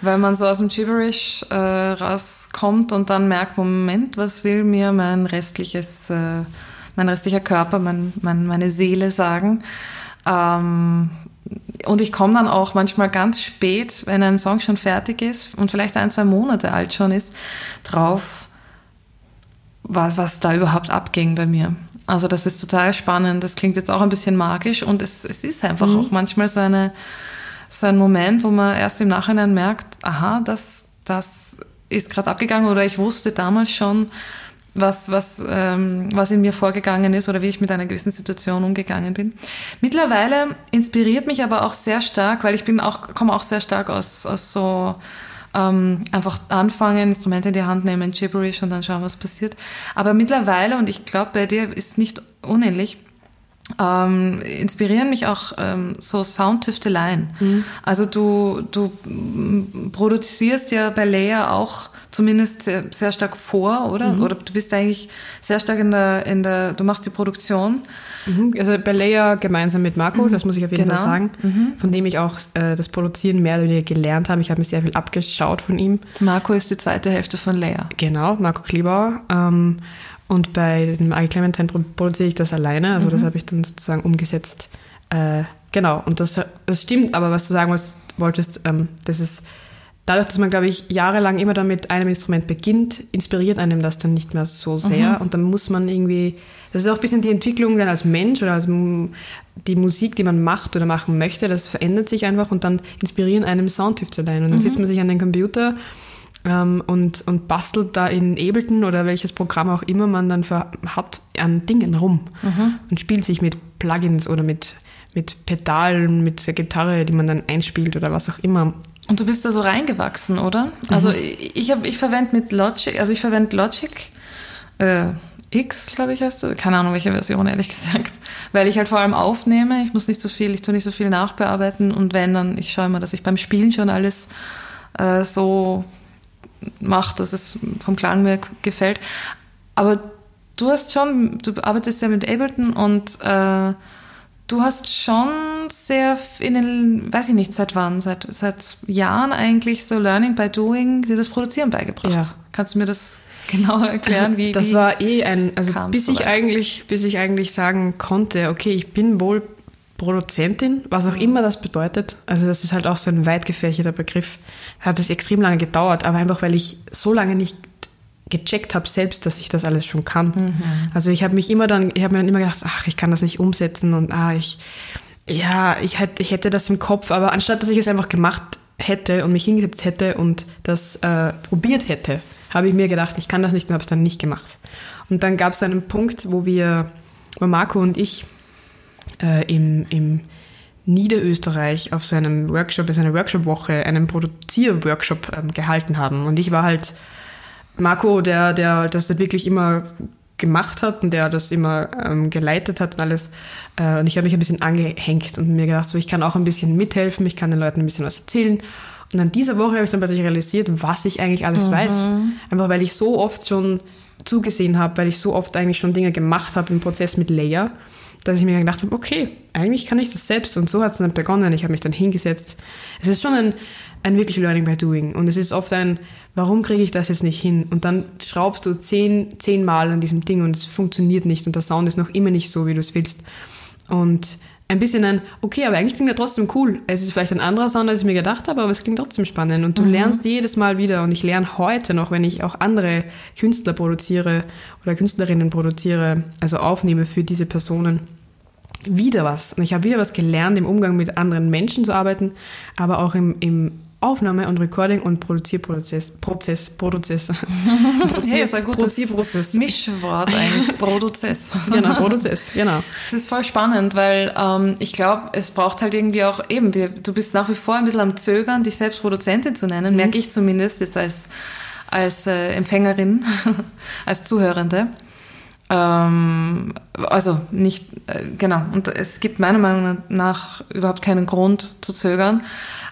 Weil man so aus dem Gibberish äh, rauskommt und dann merkt, Moment, was will mir mein restliches, äh, mein restlicher Körper, mein, mein, meine Seele sagen? Ähm, und ich komme dann auch manchmal ganz spät, wenn ein Song schon fertig ist und vielleicht ein, zwei Monate alt schon ist, drauf, was, was da überhaupt abging bei mir. Also das ist total spannend. Das klingt jetzt auch ein bisschen magisch und es, es ist einfach mhm. auch manchmal so, eine, so ein Moment, wo man erst im Nachhinein merkt, aha, das, das ist gerade abgegangen oder ich wusste damals schon, was, was, ähm, was in mir vorgegangen ist oder wie ich mit einer gewissen Situation umgegangen bin. Mittlerweile inspiriert mich aber auch sehr stark, weil ich bin auch, komme auch sehr stark aus, aus so ähm, einfach anfangen, Instrumente in die Hand nehmen, Gibberish und dann schauen, was passiert. Aber mittlerweile, und ich glaube, bei dir ist nicht unähnlich, ähm, inspirieren mich auch ähm, so Soundtüfteleien. Mhm. Also du, du produzierst ja bei Leia auch zumindest sehr, sehr stark vor, oder? Mhm. Oder du bist eigentlich sehr stark in der, in der, du machst die Produktion. Mhm. Also bei Leia gemeinsam mit Marco, das muss ich auf jeden genau. Fall sagen, mhm. von dem ich auch äh, das Produzieren mehr oder weniger gelernt habe. Ich habe mir sehr viel abgeschaut von ihm. Marco ist die zweite Hälfte von Leia. Genau, Marco Klebauer. Ähm, und bei dem Ari Clementine produziere ich das alleine, also mhm. das habe ich dann sozusagen umgesetzt. Äh, genau, und das, das stimmt, aber was du sagen wolltest, ähm, das ist dadurch, dass man, glaube ich, jahrelang immer dann mit einem Instrument beginnt, inspiriert einem das dann nicht mehr so sehr. Mhm. Und dann muss man irgendwie, das ist auch ein bisschen die Entwicklung dann als Mensch oder als die Musik, die man macht oder machen möchte, das verändert sich einfach und dann inspirieren einem Soundtüfteleien. Und dann mhm. sitzt man sich an den Computer ähm, und, und bastelt da in Ableton oder welches Programm auch immer man dann für, hat an Dingen rum mhm. und spielt sich mit Plugins oder mit, mit Pedalen, mit der Gitarre, die man dann einspielt oder was auch immer. Und du bist da so reingewachsen, oder? Mhm. Also ich, hab, ich verwende mit Logic, also ich verwende Logic äh, X, glaube ich heißt das. Keine Ahnung, welche Version, ehrlich [LAUGHS] gesagt. Weil ich halt vor allem aufnehme. Ich muss nicht so viel, ich tue nicht so viel nachbearbeiten. Und wenn, dann, ich schaue immer, dass ich beim Spielen schon alles äh, so macht, dass es vom Klang mir gefällt. Aber du hast schon, du arbeitest ja mit Ableton und äh, du hast schon sehr in den, weiß ich nicht, seit wann, seit, seit Jahren eigentlich so Learning by Doing dir das Produzieren beigebracht. Ja. Kannst du mir das [LAUGHS] genauer erklären, wie Das wie war eh ein, also bis ich eigentlich, bis ich eigentlich sagen konnte, okay, ich bin wohl Produzentin, was auch immer das bedeutet. Also das ist halt auch so ein weit gefächerter Begriff. Hat es extrem lange gedauert, aber einfach weil ich so lange nicht gecheckt habe selbst, dass ich das alles schon kann. Mhm. Also ich habe mich immer dann, ich habe mir dann immer gedacht, ach, ich kann das nicht umsetzen und ah, ich, ja, ich hätte, ich hätte das im Kopf, aber anstatt dass ich es einfach gemacht hätte und mich hingesetzt hätte und das äh, probiert hätte, habe ich mir gedacht, ich kann das nicht und habe es dann nicht gemacht. Und dann gab es einen Punkt, wo wir, wo Marco und ich äh, im, im Niederösterreich auf so einem Workshop, in so einer Workshop-Woche, einen Produzierworkshop ähm, gehalten haben. Und ich war halt Marco, der, der das wirklich immer gemacht hat und der das immer ähm, geleitet hat und alles. Äh, und ich habe mich ein bisschen angehängt und mir gedacht, so ich kann auch ein bisschen mithelfen, ich kann den Leuten ein bisschen was erzählen. Und an dieser Woche habe ich dann plötzlich realisiert, was ich eigentlich alles mhm. weiß. Einfach weil ich so oft schon zugesehen habe, weil ich so oft eigentlich schon Dinge gemacht habe im Prozess mit Leia dass ich mir gedacht habe, okay, eigentlich kann ich das selbst. Und so hat es dann begonnen. Ich habe mich dann hingesetzt. Es ist schon ein, ein wirklich Learning by Doing. Und es ist oft ein, warum kriege ich das jetzt nicht hin? Und dann schraubst du zehn, zehn Mal an diesem Ding und es funktioniert nicht und der Sound ist noch immer nicht so, wie du es willst. Und ein bisschen ein, okay, aber eigentlich klingt er trotzdem cool. Es ist vielleicht ein anderer Sound, als ich mir gedacht habe, aber es klingt trotzdem spannend. Und du mhm. lernst jedes Mal wieder. Und ich lerne heute noch, wenn ich auch andere Künstler produziere oder Künstlerinnen produziere, also aufnehme für diese Personen, wieder was. Und ich habe wieder was gelernt, im Umgang mit anderen Menschen zu arbeiten, aber auch im, im Aufnahme und Recording und Produzierprozess. Prozess, Produzess. Produzier, [LAUGHS] hey, ist ein gutes Produzierprozess. Mischwort eigentlich. Produzess. genau, Produzess, genau. Das ist voll spannend, weil ähm, ich glaube, es braucht halt irgendwie auch eben, wir, du bist nach wie vor ein bisschen am Zögern, dich selbst Produzentin zu nennen, mhm. merke ich zumindest jetzt als, als äh, Empfängerin, [LAUGHS] als Zuhörende. Ähm, also nicht, äh, genau, und es gibt meiner Meinung nach überhaupt keinen Grund zu zögern.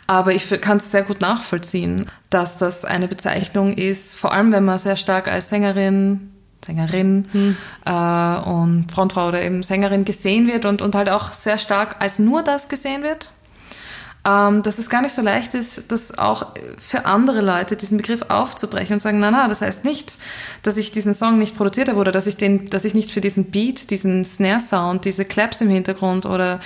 Aber ich kann es sehr gut nachvollziehen, dass das eine Bezeichnung ist, vor allem wenn man sehr stark als Sängerin, Sängerin hm. äh, und Frontfrau oder eben Sängerin gesehen wird und, und halt auch sehr stark als nur das gesehen wird ähm, dass es gar nicht so leicht ist, das auch für andere Leute, diesen Begriff aufzubrechen und sagen, na, na, das heißt nicht, dass ich diesen Song nicht produziert habe oder dass ich, den, dass ich nicht für diesen Beat, diesen Snare-Sound, diese Claps im Hintergrund oder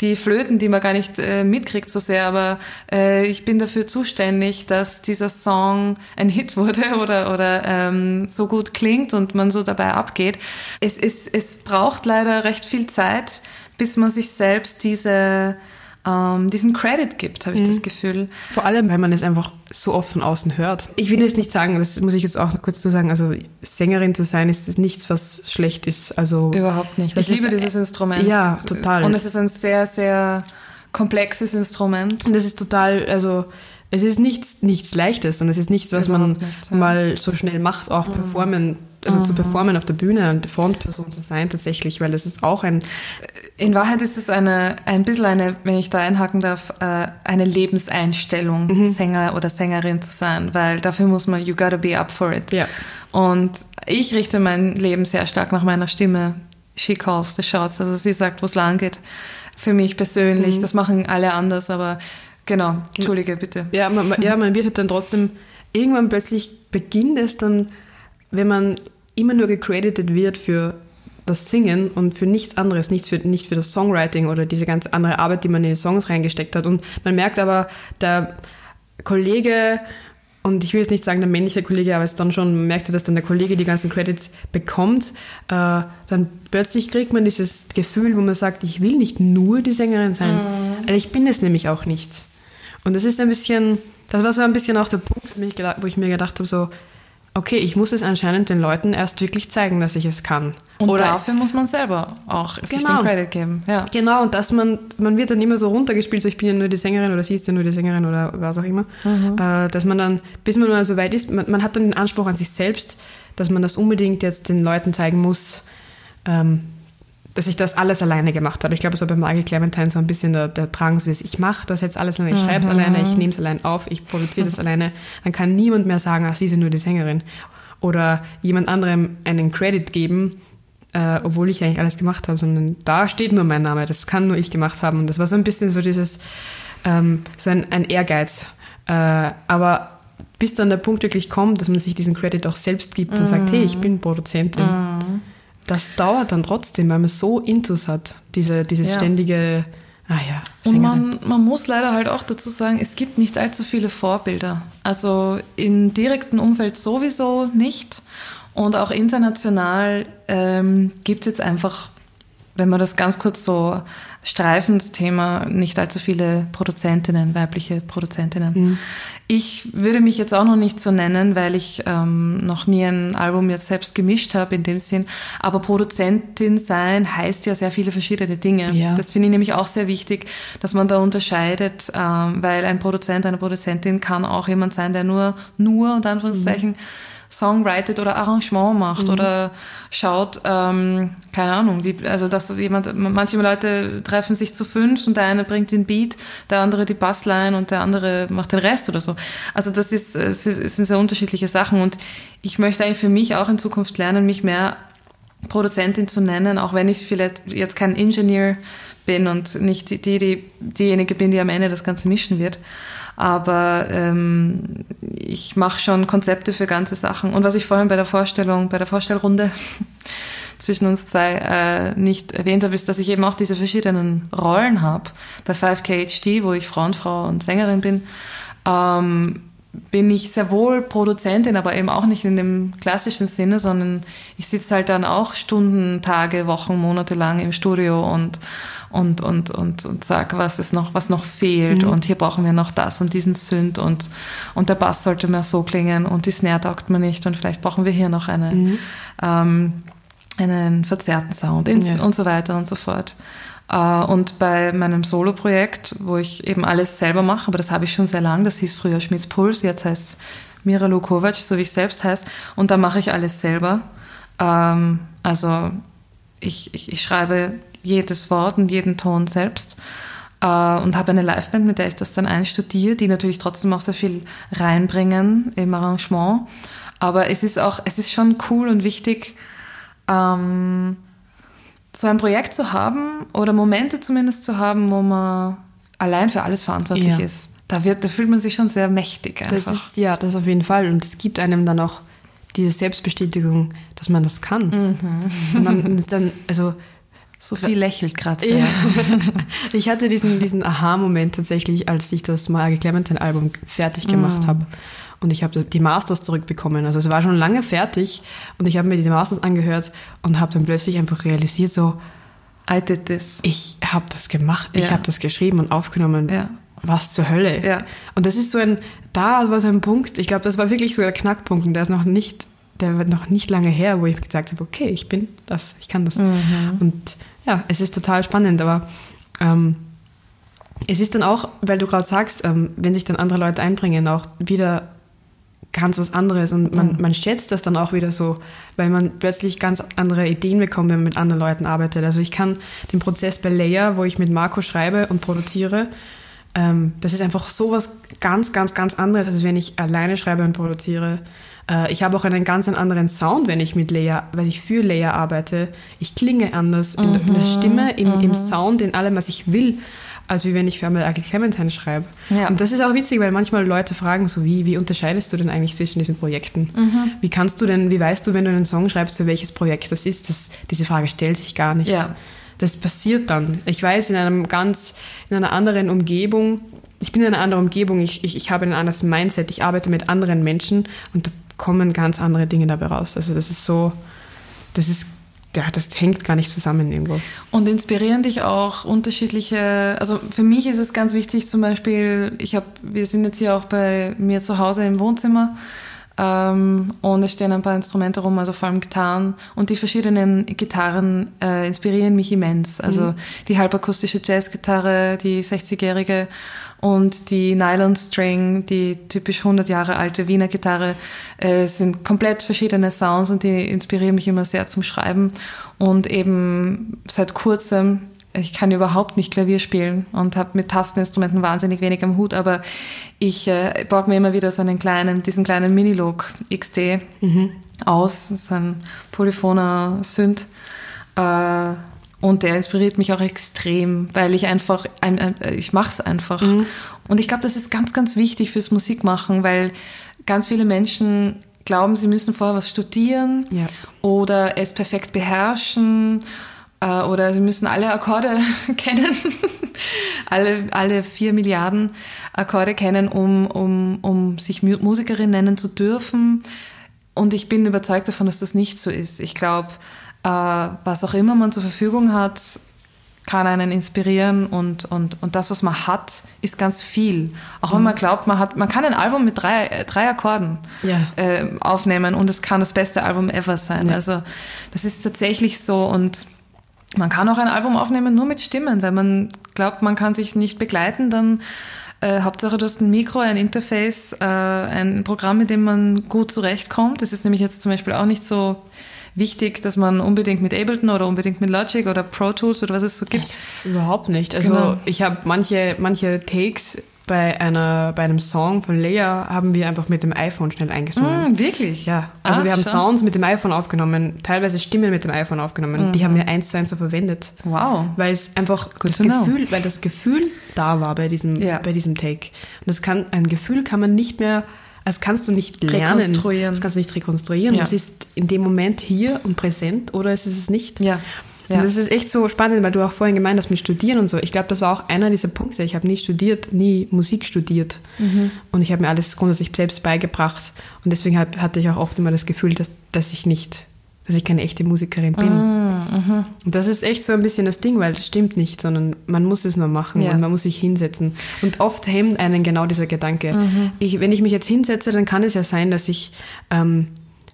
die Flöten, die man gar nicht äh, mitkriegt so sehr, aber äh, ich bin dafür zuständig, dass dieser Song ein Hit [LAUGHS] wurde oder, oder ähm, so gut klingt und man so dabei abgeht. Es, es, es braucht leider recht viel Zeit, bis man sich selbst diese ähm, diesen Credit gibt, habe ich mhm. das Gefühl. Vor allem, weil man es einfach so oft von außen hört. Ich will jetzt nicht sagen, das muss ich jetzt auch noch kurz zu sagen, also Sängerin zu sein, ist nichts, was schlecht ist. Also Überhaupt nicht. Ich liebe dieses Instrument. Ja, total. Und es ist ein sehr, sehr komplexes Instrument. Und es ist total, also es ist nichts, nichts Leichtes und es ist nichts, was Überhaupt man nicht, ja. mal so schnell macht, auch mhm. performen also mhm. zu performen auf der Bühne und Frontperson zu sein tatsächlich, weil das ist auch ein... In Wahrheit ist es eine, ein bisschen eine, wenn ich da einhaken darf, äh, eine Lebenseinstellung, mhm. Sänger oder Sängerin zu sein, weil dafür muss man, you gotta be up for it. Ja. Und ich richte mein Leben sehr stark nach meiner Stimme. She calls the shots, also sie sagt, wo es lang geht. Für mich persönlich, mhm. das machen alle anders, aber genau, entschuldige bitte. Ja, man, ja, man wird halt dann trotzdem, irgendwann plötzlich beginnt es dann wenn man immer nur gecredited wird für das Singen und für nichts anderes, nicht für, nicht für das Songwriting oder diese ganze andere Arbeit, die man in die Songs reingesteckt hat. Und man merkt aber, der Kollege, und ich will jetzt nicht sagen der männliche Kollege, aber es dann schon, man merkt, dass dann der Kollege die ganzen Credits bekommt, äh, dann plötzlich kriegt man dieses Gefühl, wo man sagt, ich will nicht nur die Sängerin sein. Mhm. Also ich bin es nämlich auch nicht. Und das ist ein bisschen, das war so ein bisschen auch der Punkt, wo ich mir gedacht habe, so, okay, ich muss es anscheinend den Leuten erst wirklich zeigen, dass ich es kann. Und Oder dafür muss man selber auch genau. sich den genau. Credit geben. Ja. Genau, und dass man, man wird dann immer so runtergespielt, so ich bin ja nur die Sängerin oder sie ist ja nur die Sängerin oder was auch immer, mhm. äh, dass man dann, bis man mal so weit ist, man, man, hat dann den Anspruch an sich selbst, dass man das unbedingt jetzt den Leuten zeigen muss, ähm, dass ich das alles alleine gemacht habe. Ich glaube, es war bei Margie Clementine so ein bisschen der, der Drang, so ist, ich mache das jetzt alles alleine, ich schreibe es mhm. alleine, ich nehme es allein auf, ich produziere das alleine. Dann kann niemand mehr sagen, ach, sie sind nur die Sängerin. Oder jemand anderem einen Credit geben, äh, obwohl ich eigentlich alles gemacht habe, sondern da steht nur mein Name, das kann nur ich gemacht haben. Und das war so ein bisschen so dieses, ähm, so ein, ein Ehrgeiz. Äh, aber bis dann der Punkt wirklich kommt, dass man sich diesen Credit auch selbst gibt und sagt, hey, ich bin Produzentin. Mhm das dauert dann trotzdem, weil man so Intus hat, diese, dieses ja. ständige, ah ja. Und man, man muss leider halt auch dazu sagen, es gibt nicht allzu viele Vorbilder. Also im direkten Umfeld sowieso nicht. Und auch international ähm, gibt es jetzt einfach, wenn man das ganz kurz so streifendes Thema, nicht allzu viele Produzentinnen, weibliche Produzentinnen. Mhm. Ich würde mich jetzt auch noch nicht so nennen, weil ich ähm, noch nie ein Album jetzt selbst gemischt habe in dem Sinn. Aber Produzentin sein heißt ja sehr viele verschiedene Dinge. Ja. Das finde ich nämlich auch sehr wichtig, dass man da unterscheidet, ähm, weil ein Produzent, eine Produzentin kann auch jemand sein, der nur, nur, unter Anführungszeichen, mhm songwritet oder Arrangement macht mhm. oder schaut, ähm, keine Ahnung, die, also dass jemand, manche Leute treffen sich zu fünf und der eine bringt den Beat, der andere die Bassline und der andere macht den Rest oder so. Also das ist, es sind sehr unterschiedliche Sachen und ich möchte eigentlich für mich auch in Zukunft lernen, mich mehr Produzentin zu nennen, auch wenn ich vielleicht jetzt kein Ingenieur bin und nicht die, die, diejenige bin, die am Ende das Ganze mischen wird. Aber ähm, ich mache schon Konzepte für ganze Sachen. Und was ich vorhin bei der Vorstellung, bei der Vorstellrunde [LAUGHS] zwischen uns zwei äh, nicht erwähnt habe, ist, dass ich eben auch diese verschiedenen Rollen habe. Bei 5KHD, wo ich Frauenfrau und Sängerin bin, ähm, bin ich sehr wohl Produzentin, aber eben auch nicht in dem klassischen Sinne, sondern ich sitze halt dann auch Stunden, Tage, Wochen, Monate lang im Studio und und, und, und, und sag, was ist noch, was noch fehlt mhm. und hier brauchen wir noch das und diesen Synth und, und der Bass sollte mehr so klingen und die Snare taugt mir nicht und vielleicht brauchen wir hier noch eine, mhm. ähm, einen verzerrten Sound ja. und so weiter und so fort. Uh, und bei meinem Solo-Projekt, wo ich eben alles selber mache, aber das habe ich schon sehr lange, das hieß früher Schmitz Puls, jetzt heißt es Mira Lukovac, so wie ich selbst heiße, und da mache ich alles selber. Um, also ich, ich, ich schreibe jedes Wort und jeden Ton selbst äh, und habe eine Liveband, mit der ich das dann einstudiere, die natürlich trotzdem auch sehr viel reinbringen im Arrangement. Aber es ist auch, es ist schon cool und wichtig, ähm, so ein Projekt zu haben oder Momente zumindest zu haben, wo man allein für alles verantwortlich ja. ist. Da, wird, da fühlt man sich schon sehr mächtig einfach. Das ist, ja, das auf jeden Fall. Und es gibt einem dann auch diese Selbstbestätigung, dass man das kann. Mhm. Und man ist dann, also Sophie lächelt gerade. Ja. [LAUGHS] ich hatte diesen, diesen Aha-Moment tatsächlich, als ich das Margie Clementine-Album fertig gemacht mm. habe. Und ich habe die Masters zurückbekommen. Also es war schon lange fertig und ich habe mir die Masters angehört und habe dann plötzlich einfach realisiert, so, I did this. Ich habe das gemacht, ja. ich habe das geschrieben und aufgenommen. Ja. Was zur Hölle. Ja. Und das ist so ein, da war so ein Punkt, ich glaube, das war wirklich so der Knackpunkt und der ist noch nicht, der wird noch nicht lange her, wo ich gesagt habe, okay, ich bin das, ich kann das. Mhm. Und ja, es ist total spannend, aber ähm, es ist dann auch, weil du gerade sagst, ähm, wenn sich dann andere Leute einbringen, auch wieder ganz was anderes und man, mhm. man schätzt das dann auch wieder so, weil man plötzlich ganz andere Ideen bekommt, wenn man mit anderen Leuten arbeitet. Also ich kann den Prozess bei Leia, wo ich mit Marco schreibe und produziere, ähm, das ist einfach so was ganz, ganz, ganz anderes, als wenn ich alleine schreibe und produziere. Äh, ich habe auch einen ganz anderen Sound, wenn ich mit Leia, weil ich für Leia arbeite. Ich klinge anders mhm. in, in, der mhm. Stimme, im, mhm. im Sound, in allem, was ich will als wie wenn ich für einmal Agil Clementine schreibe. Ja. Und das ist auch witzig, weil manchmal Leute fragen so, wie, wie unterscheidest du denn eigentlich zwischen diesen Projekten? Mhm. Wie kannst du denn, wie weißt du, wenn du einen Song schreibst, für welches Projekt das ist? Das, diese Frage stellt sich gar nicht. Ja. Das passiert dann. Ich weiß, in einem ganz, in einer anderen Umgebung, ich bin in einer anderen Umgebung, ich, ich, ich habe ein anderes Mindset, ich arbeite mit anderen Menschen und da kommen ganz andere Dinge dabei raus. Also das ist so, das ist ja, das hängt gar nicht zusammen irgendwo. Und inspirieren dich auch unterschiedliche, also für mich ist es ganz wichtig zum Beispiel, ich habe, wir sind jetzt hier auch bei mir zu Hause im Wohnzimmer ähm, und es stehen ein paar Instrumente rum, also vor allem Gitarren und die verschiedenen Gitarren äh, inspirieren mich immens. Also mhm. die halbakustische Jazzgitarre, die 60-jährige und die Nylon String, die typisch 100 Jahre alte Wiener Gitarre, äh, sind komplett verschiedene Sounds und die inspirieren mich immer sehr zum Schreiben. Und eben seit kurzem, ich kann überhaupt nicht Klavier spielen und habe mit Tasteninstrumenten wahnsinnig wenig am Hut, aber ich äh, baue mir immer wieder so einen kleinen, diesen kleinen Minilog XD mhm. aus. Das ist ein polyphoner Synth. Äh, und der inspiriert mich auch extrem, weil ich einfach, ich mache es einfach. Mhm. Und ich glaube, das ist ganz, ganz wichtig fürs Musikmachen, weil ganz viele Menschen glauben, sie müssen vorher was studieren ja. oder es perfekt beherrschen äh, oder sie müssen alle Akkorde [LAUGHS] kennen, alle, alle vier Milliarden Akkorde kennen, um, um, um sich Musikerin nennen zu dürfen. Und ich bin überzeugt davon, dass das nicht so ist. Ich glaube, äh, was auch immer man zur Verfügung hat, kann einen inspirieren und, und, und das, was man hat, ist ganz viel. Auch mhm. wenn man glaubt, man hat, man kann ein Album mit drei, drei Akkorden ja. äh, aufnehmen und es kann das beste Album ever sein. Ja. Also das ist tatsächlich so und man kann auch ein Album aufnehmen nur mit Stimmen. Wenn man glaubt, man kann sich nicht begleiten, dann äh, Hauptsache du hast ein Mikro, ein Interface, äh, ein Programm, mit dem man gut zurechtkommt. Das ist nämlich jetzt zum Beispiel auch nicht so wichtig, dass man unbedingt mit Ableton oder unbedingt mit Logic oder Pro Tools oder was es so gibt? Überhaupt nicht. Also genau. ich habe manche, manche Takes bei, einer, bei einem Song von Leia haben wir einfach mit dem iPhone schnell eingesungen. Mm, wirklich? Ja. Also ah, wir haben schon. Sounds mit dem iPhone aufgenommen, teilweise Stimmen mit dem iPhone aufgenommen. Mhm. Die haben wir eins zu eins so verwendet. Wow. Weil es einfach das Gefühl, weil das Gefühl da war bei diesem, ja. bei diesem Take. Und das kann, ein Gefühl kann man nicht mehr das kannst du nicht lernen. Rekonstruieren. Das kannst du nicht rekonstruieren. Ja. Das ist in dem Moment hier und präsent oder ist es nicht. Ja. Ja. Das ist echt so spannend, weil du auch vorhin gemeint hast mit Studieren und so. Ich glaube, das war auch einer dieser Punkte. Ich habe nie studiert, nie Musik studiert. Mhm. Und ich habe mir alles grundsätzlich selbst beigebracht. Und deswegen hab, hatte ich auch oft immer das Gefühl, dass, dass ich nicht dass ich keine echte Musikerin bin. Mm, und das ist echt so ein bisschen das Ding, weil das stimmt nicht, sondern man muss es nur machen ja. und man muss sich hinsetzen. Und oft hemmt einen genau dieser Gedanke. Mhm. Ich, wenn ich mich jetzt hinsetze, dann kann es ja sein, dass ich, ähm,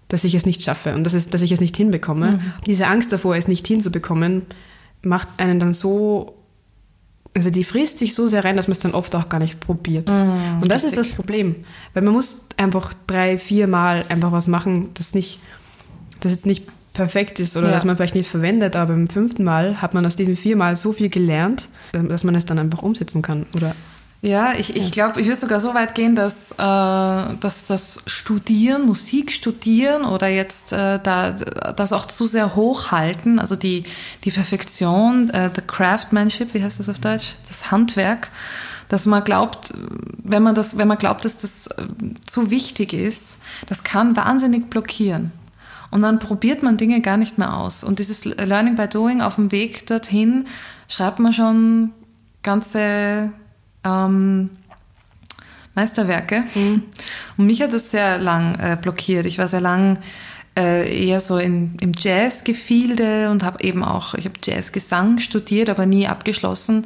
dass ich es nicht schaffe und dass, es, dass ich es nicht hinbekomme. Mhm. Diese Angst davor, es nicht hinzubekommen, macht einen dann so also die frisst sich so sehr rein, dass man es dann oft auch gar nicht probiert. Mm, und das richtig. ist das Problem. Weil man muss einfach drei, vier Mal einfach was machen, das nicht das jetzt nicht perfekt ist oder ja. dass man vielleicht nicht verwendet, aber beim fünften Mal hat man aus diesen vier Mal so viel gelernt, dass man es dann einfach umsetzen kann. Oder ja, ich, ich glaube, ich würde sogar so weit gehen, dass, äh, dass das Studieren, Musik studieren oder jetzt äh, da, das auch zu sehr hochhalten, also die, die Perfektion, äh, the craftsmanship, wie heißt das auf Deutsch? Das Handwerk, dass man glaubt, wenn man das, wenn man glaubt, dass das äh, zu wichtig ist, das kann wahnsinnig blockieren. Und dann probiert man Dinge gar nicht mehr aus. Und dieses Learning by Doing auf dem Weg dorthin schreibt man schon ganze ähm, Meisterwerke. Mhm. Und mich hat das sehr lang äh, blockiert. Ich war sehr lang äh, eher so in, im Jazz-Gefilde und habe eben auch, ich habe Jazzgesang studiert, aber nie abgeschlossen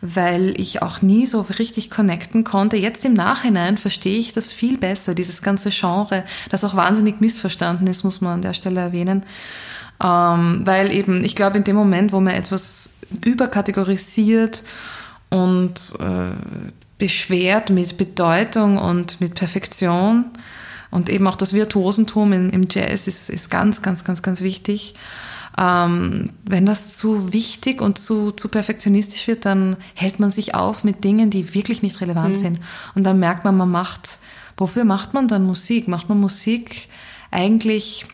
weil ich auch nie so richtig connecten konnte. Jetzt im Nachhinein verstehe ich das viel besser, dieses ganze Genre, das auch wahnsinnig missverstanden ist, muss man an der Stelle erwähnen. Ähm, weil eben, ich glaube, in dem Moment, wo man etwas überkategorisiert und äh, beschwert mit Bedeutung und mit Perfektion, Und eben auch das Virtuosentum im, im Jazz ist, ist ganz, ganz, ganz, ganz wichtig. Ähm, wenn das zu wichtig und zu, zu perfektionistisch wird, dann hält man sich auf mit Dingen, die wirklich nicht relevant mhm. sind. Und dann merkt man, man macht, wofür macht man dann Musik? Macht man Musik eigentlich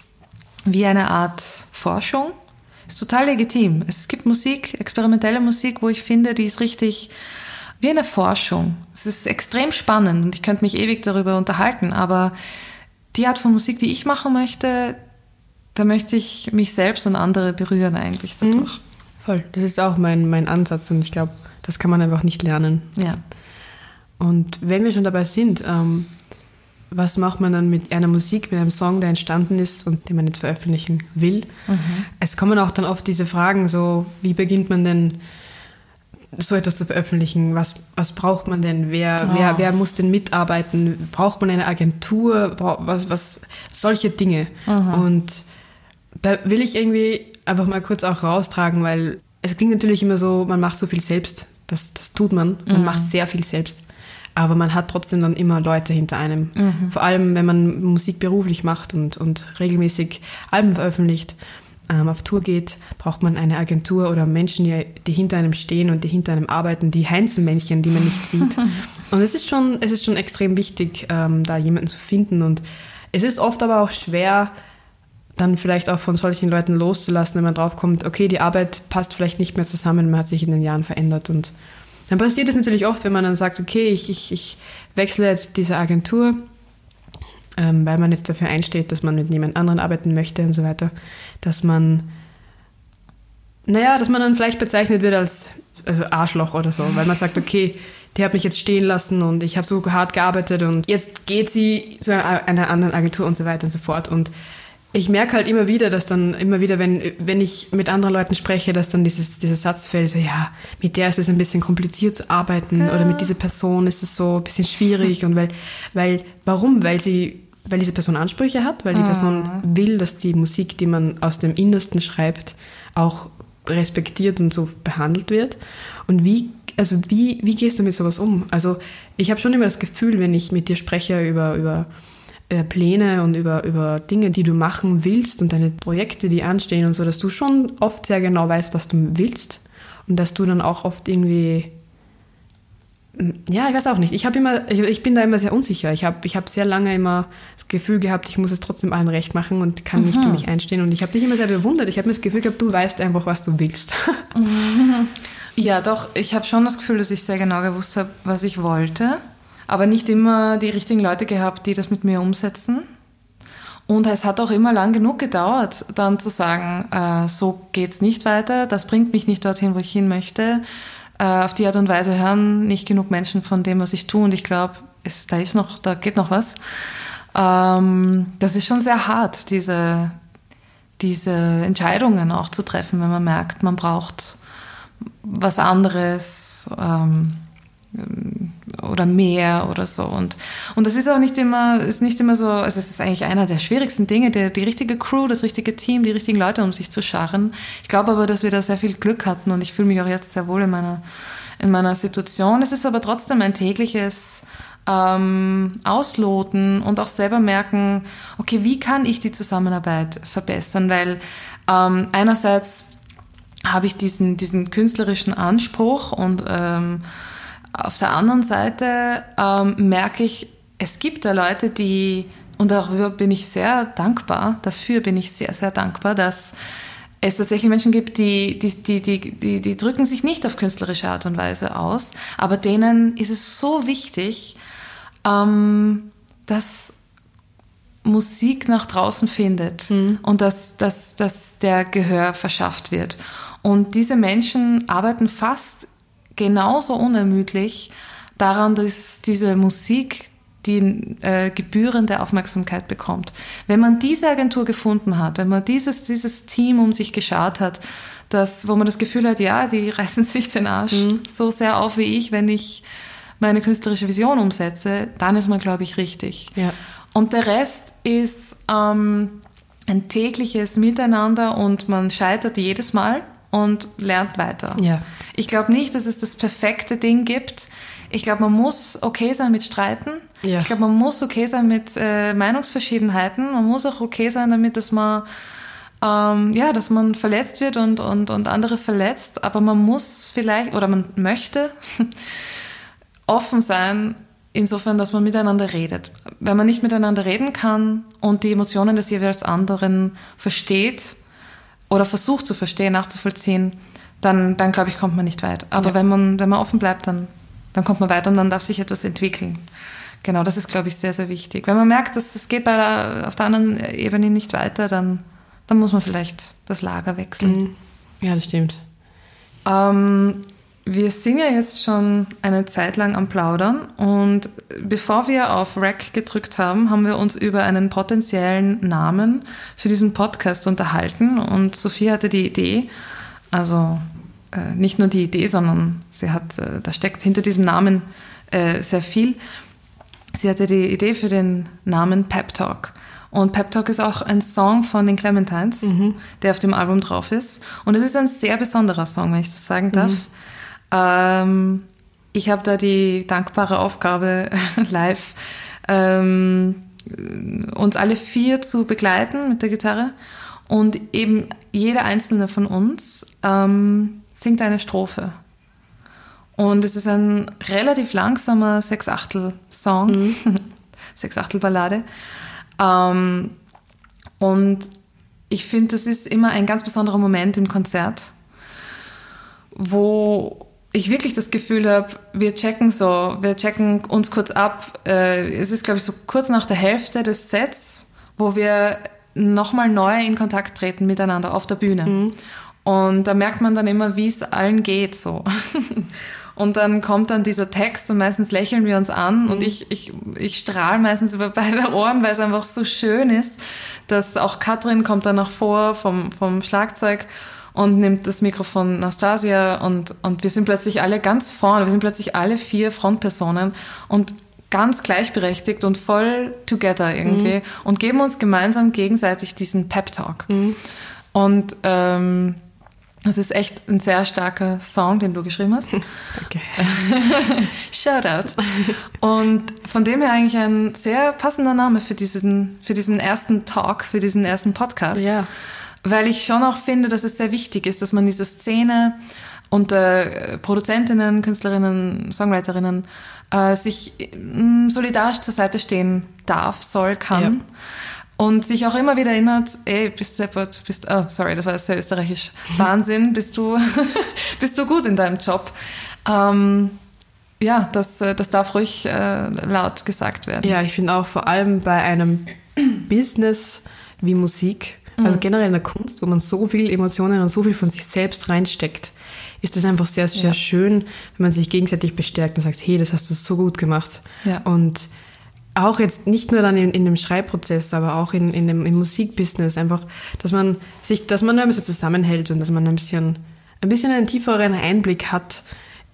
wie eine Art Forschung? Ist total legitim. Es gibt Musik, experimentelle Musik, wo ich finde, die ist richtig wie eine Forschung. Es ist extrem spannend und ich könnte mich ewig darüber unterhalten, aber die Art von Musik, die ich machen möchte, da möchte ich mich selbst und andere berühren eigentlich dadurch. Mhm. Voll, das ist auch mein, mein Ansatz und ich glaube, das kann man einfach nicht lernen. Ja. Und wenn wir schon dabei sind, ähm, was macht man dann mit einer Musik, mit einem Song, der entstanden ist und den man jetzt veröffentlichen will? Mhm. Es kommen auch dann oft diese Fragen, so wie beginnt man denn so etwas zu veröffentlichen? Was, was braucht man denn? Wer, oh. wer, wer muss denn mitarbeiten? Braucht man eine Agentur? Was, was, solche Dinge. Mhm. Und da will ich irgendwie einfach mal kurz auch raustragen, weil es klingt natürlich immer so, man macht so viel selbst. Das, das tut man. Man mhm. macht sehr viel selbst. Aber man hat trotzdem dann immer Leute hinter einem. Mhm. Vor allem, wenn man Musik beruflich macht und, und regelmäßig Alben veröffentlicht, ähm, auf Tour geht, braucht man eine Agentur oder Menschen, die, die, hinter einem stehen und die hinter einem arbeiten, die Heinzelmännchen, die man nicht sieht. [LAUGHS] und es ist schon, es ist schon extrem wichtig, ähm, da jemanden zu finden. Und es ist oft aber auch schwer, dann vielleicht auch von solchen Leuten loszulassen, wenn man draufkommt, okay, die Arbeit passt vielleicht nicht mehr zusammen, man hat sich in den Jahren verändert. Und dann passiert es natürlich oft, wenn man dann sagt, okay, ich, ich, ich wechsle jetzt diese Agentur, ähm, weil man jetzt dafür einsteht, dass man mit jemand anderen arbeiten möchte und so weiter, dass man, naja, dass man dann vielleicht bezeichnet wird als also Arschloch oder so, weil man sagt, okay, die hat mich jetzt stehen lassen und ich habe so hart gearbeitet und jetzt geht sie zu einer anderen Agentur und so weiter und so fort. Und ich merke halt immer wieder, dass dann immer wieder, wenn, wenn ich mit anderen Leuten spreche, dass dann dieses, dieser Satz fällt, so ja, mit der ist es ein bisschen kompliziert zu arbeiten ja. oder mit dieser Person ist es so ein bisschen schwierig und weil, weil, warum? Weil sie, weil diese Person Ansprüche hat, weil die Person mhm. will, dass die Musik, die man aus dem Innersten schreibt, auch respektiert und so behandelt wird. Und wie, also wie, wie gehst du mit sowas um? Also ich habe schon immer das Gefühl, wenn ich mit dir spreche über, über äh, Pläne und über, über Dinge, die du machen willst und deine Projekte, die anstehen und so, dass du schon oft sehr genau weißt, was du willst und dass du dann auch oft irgendwie hm, ja, ich weiß auch nicht. Ich habe immer, ich, bin da immer sehr unsicher. Ich habe, ich habe sehr lange immer das Gefühl gehabt, ich muss es trotzdem allen recht machen und kann nicht für mhm. mich einstehen. Und ich habe dich immer sehr bewundert. Ich habe mir das Gefühl gehabt, du weißt einfach, was du willst. [LAUGHS] Ja, doch. Ich habe schon das Gefühl, dass ich sehr genau gewusst habe, was ich wollte aber nicht immer die richtigen Leute gehabt, die das mit mir umsetzen. Und es hat auch immer lang genug gedauert, dann zu sagen, äh, so geht's nicht weiter, das bringt mich nicht dorthin, wo ich hin möchte. Äh, auf die Art und Weise hören nicht genug Menschen von dem, was ich tue. Und ich glaube, da ist noch, da geht noch was. Ähm, das ist schon sehr hart, diese, diese Entscheidungen auch zu treffen, wenn man merkt, man braucht was anderes. Ähm, oder mehr oder so. Und, und das ist auch nicht immer, ist nicht immer so, also es ist eigentlich einer der schwierigsten Dinge, der, die richtige Crew, das richtige Team, die richtigen Leute um sich zu scharren. Ich glaube aber, dass wir da sehr viel Glück hatten und ich fühle mich auch jetzt sehr wohl in meiner, in meiner Situation. Es ist aber trotzdem ein tägliches ähm, Ausloten und auch selber merken, okay, wie kann ich die Zusammenarbeit verbessern? Weil ähm, einerseits habe ich diesen, diesen künstlerischen Anspruch und ähm, auf der anderen Seite ähm, merke ich, es gibt da Leute, die, und darüber bin ich sehr dankbar, dafür bin ich sehr, sehr dankbar, dass es tatsächlich Menschen gibt, die, die, die, die, die, drücken sich nicht auf künstlerische Art und Weise aus, aber denen ist es so wichtig, ähm, dass Musik nach draußen findet mhm. und dass, dass, dass der Gehör verschafft wird. Und diese Menschen arbeiten fast genauso unermüdlich daran, dass diese Musik die äh, gebührende Aufmerksamkeit bekommt. Wenn man diese Agentur gefunden hat, wenn man dieses, dieses Team um sich geschart hat, das, wo man das Gefühl hat, ja, die [LAUGHS] reißen sich den Arsch mhm. so sehr auf wie ich, wenn ich meine künstlerische Vision umsetze, dann ist man, glaube ich, richtig. Ja. Und der Rest ist ähm, ein tägliches Miteinander und man scheitert jedes Mal und lernt weiter. Ja. Ich glaube nicht, dass es das perfekte Ding gibt. Ich glaube, man muss okay sein mit Streiten. Ja. Ich glaube, man muss okay sein mit äh, Meinungsverschiedenheiten. Man muss auch okay sein damit, dass man ähm, ja, dass man verletzt wird und, und, und andere verletzt. Aber man muss vielleicht oder man möchte [LAUGHS] offen sein, insofern, dass man miteinander redet. Wenn man nicht miteinander reden kann und die Emotionen des jeweils anderen versteht oder versucht zu verstehen, nachzuvollziehen, dann, dann glaube ich, kommt man nicht weit. Aber Ja. wenn, man, wenn man offen bleibt, dann, dann kommt man weiter und dann darf sich etwas entwickeln. Genau, das ist, glaube ich, sehr, sehr wichtig. Wenn man merkt, dass es geht bei der, auf der anderen Ebene nicht weiter, dann, dann muss man vielleicht das Lager wechseln. Mhm. Ja, das stimmt. Ähm, wir sind ja jetzt schon eine Zeit lang am Plaudern und bevor wir auf Rec gedrückt haben, haben wir uns über einen potenziellen Namen für diesen Podcast unterhalten und Sophie hatte die Idee, also äh, nicht nur die Idee, sondern sie hat, äh, da steckt hinter diesem Namen äh, sehr viel. Sie hatte die Idee für den Namen Pep Talk. Und Pep Talk ist auch ein Song von den Clementines, der auf dem Album drauf ist. Und es ist ein sehr besonderer Song, wenn ich das sagen darf. Ähm, ich habe da die dankbare Aufgabe, [LAUGHS] live ähm, uns alle vier zu begleiten mit der Gitarre. Und eben jeder einzelne von uns ähm, singt eine Strophe. Und es ist ein relativ langsamer Sechsachtel-Song, [LAUGHS] Sechsachtel-Ballade. Ähm, und ich finde, das ist immer ein ganz besonderer Moment im Konzert, wo ich wirklich das Gefühl habe, wir checken so, wir checken uns kurz ab. Äh, es ist, glaube ich, so kurz nach der Hälfte des Sets, wo wir nochmal neu in Kontakt treten miteinander auf der Bühne. Und da merkt man dann immer, wie es allen geht so. [LAUGHS] Und dann kommt dann dieser Text und meistens lächeln wir uns an und ich, ich, ich strahle meistens über [LAUGHS] beide Ohren, weil es einfach so schön ist, dass auch Katrin kommt dann noch vor vom, vom Schlagzeug und nimmt das Mikrofon Nastasia und, und wir sind plötzlich alle ganz vorne, wir sind plötzlich alle vier Frontpersonen und ganz gleichberechtigt und voll together irgendwie und geben uns gemeinsam gegenseitig diesen Pep-Talk. Und ähm, das ist echt ein sehr starker Song, den du geschrieben hast. [LAUGHS] Danke. [LAUGHS] Shoutout. Und von dem her eigentlich ein sehr passender Name für diesen, für diesen ersten Talk, für diesen ersten Podcast. Ja. Weil ich schon auch finde, dass es sehr wichtig ist, dass man diese Szene unter Produzentinnen, Künstlerinnen, Songwriterinnen äh, sich mh, solidarisch zur Seite stehen darf, soll, kann. Ja. Und sich auch immer wieder erinnert, ey, bist du deppert, bist, oh, sorry, das war sehr österreichisch. [LAUGHS] Wahnsinn, bist du, [LAUGHS] bist du gut in deinem Job. Ähm, ja, das, äh, das darf ruhig äh, laut gesagt werden. Ja, ich finde auch vor allem bei einem Business wie Musik, also generell in der Kunst, wo man so viel Emotionen und so viel von sich selbst reinsteckt, ist das einfach sehr, sehr Ja. schön, wenn man sich gegenseitig bestärkt und sagt, hey, das hast du so gut gemacht. Ja. Und auch jetzt nicht nur dann in, in dem Schreibprozess, aber auch in, in dem im Musikbusiness, einfach, dass man sich, dass man ein bisschen zusammenhält und dass man ein bisschen, ein bisschen einen tieferen Einblick hat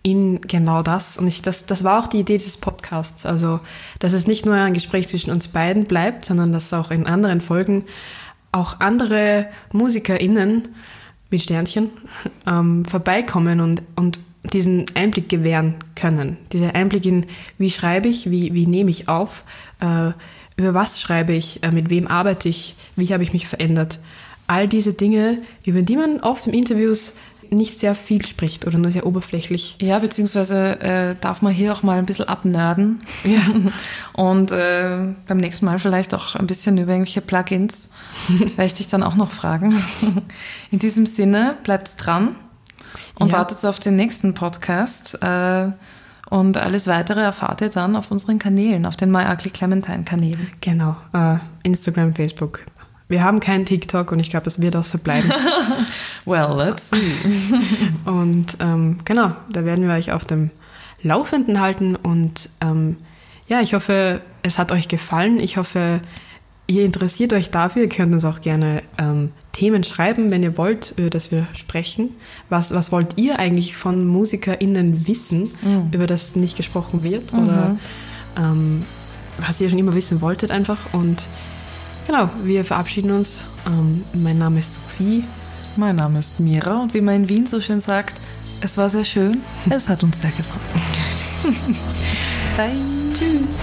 in genau das. Und ich, das, das war auch die Idee dieses Podcasts. Also, dass es nicht nur ein Gespräch zwischen uns beiden bleibt, sondern dass auch in anderen Folgen auch andere MusikerInnen mit Sternchen [LAUGHS] ähm, vorbeikommen und, und diesen Einblick gewähren können. Dieser Einblick in, wie schreibe ich, wie, wie nehme ich auf, äh, über was schreibe ich, äh, mit wem arbeite ich, wie habe ich mich verändert. All diese Dinge, über die man oft in Interviews nicht sehr viel spricht oder nur sehr oberflächlich. Ja, beziehungsweise äh, darf man hier auch mal ein bisschen abnörden. Ja. [LAUGHS] Und äh, beim nächsten Mal vielleicht auch ein bisschen über irgendwelche Plugins. [LAUGHS] werde ich dich dann auch noch fragen. [LAUGHS] In diesem Sinne, bleibt dran und Ja. wartet auf den nächsten Podcast. Äh, und alles weitere erfahrt ihr dann auf unseren Kanälen, auf den My Ugly Clementine Kanälen. Genau, äh, Instagram, Facebook. Wir haben keinen TikTok und ich glaube, das wird auch so bleiben. [LAUGHS] Well, let's see. [LAUGHS] Und ähm, genau, da werden wir euch auf dem Laufenden halten. Und ähm, ja, ich hoffe, es hat euch gefallen. Ich hoffe, ihr interessiert euch dafür. Ihr könnt uns auch gerne ähm, Themen schreiben, wenn ihr wollt, über das wir sprechen. Was, was wollt ihr eigentlich von MusikerInnen wissen, über das nicht gesprochen wird? Oder ähm, was ihr schon immer wissen wolltet einfach. Und genau, wir verabschieden uns. Ähm, mein Name ist Sophie. Mein Name ist Mira und wie man in Wien so schön sagt, es war sehr schön. [LAUGHS] Es hat uns sehr gefreut. [LAUGHS] Bye. Tschüss.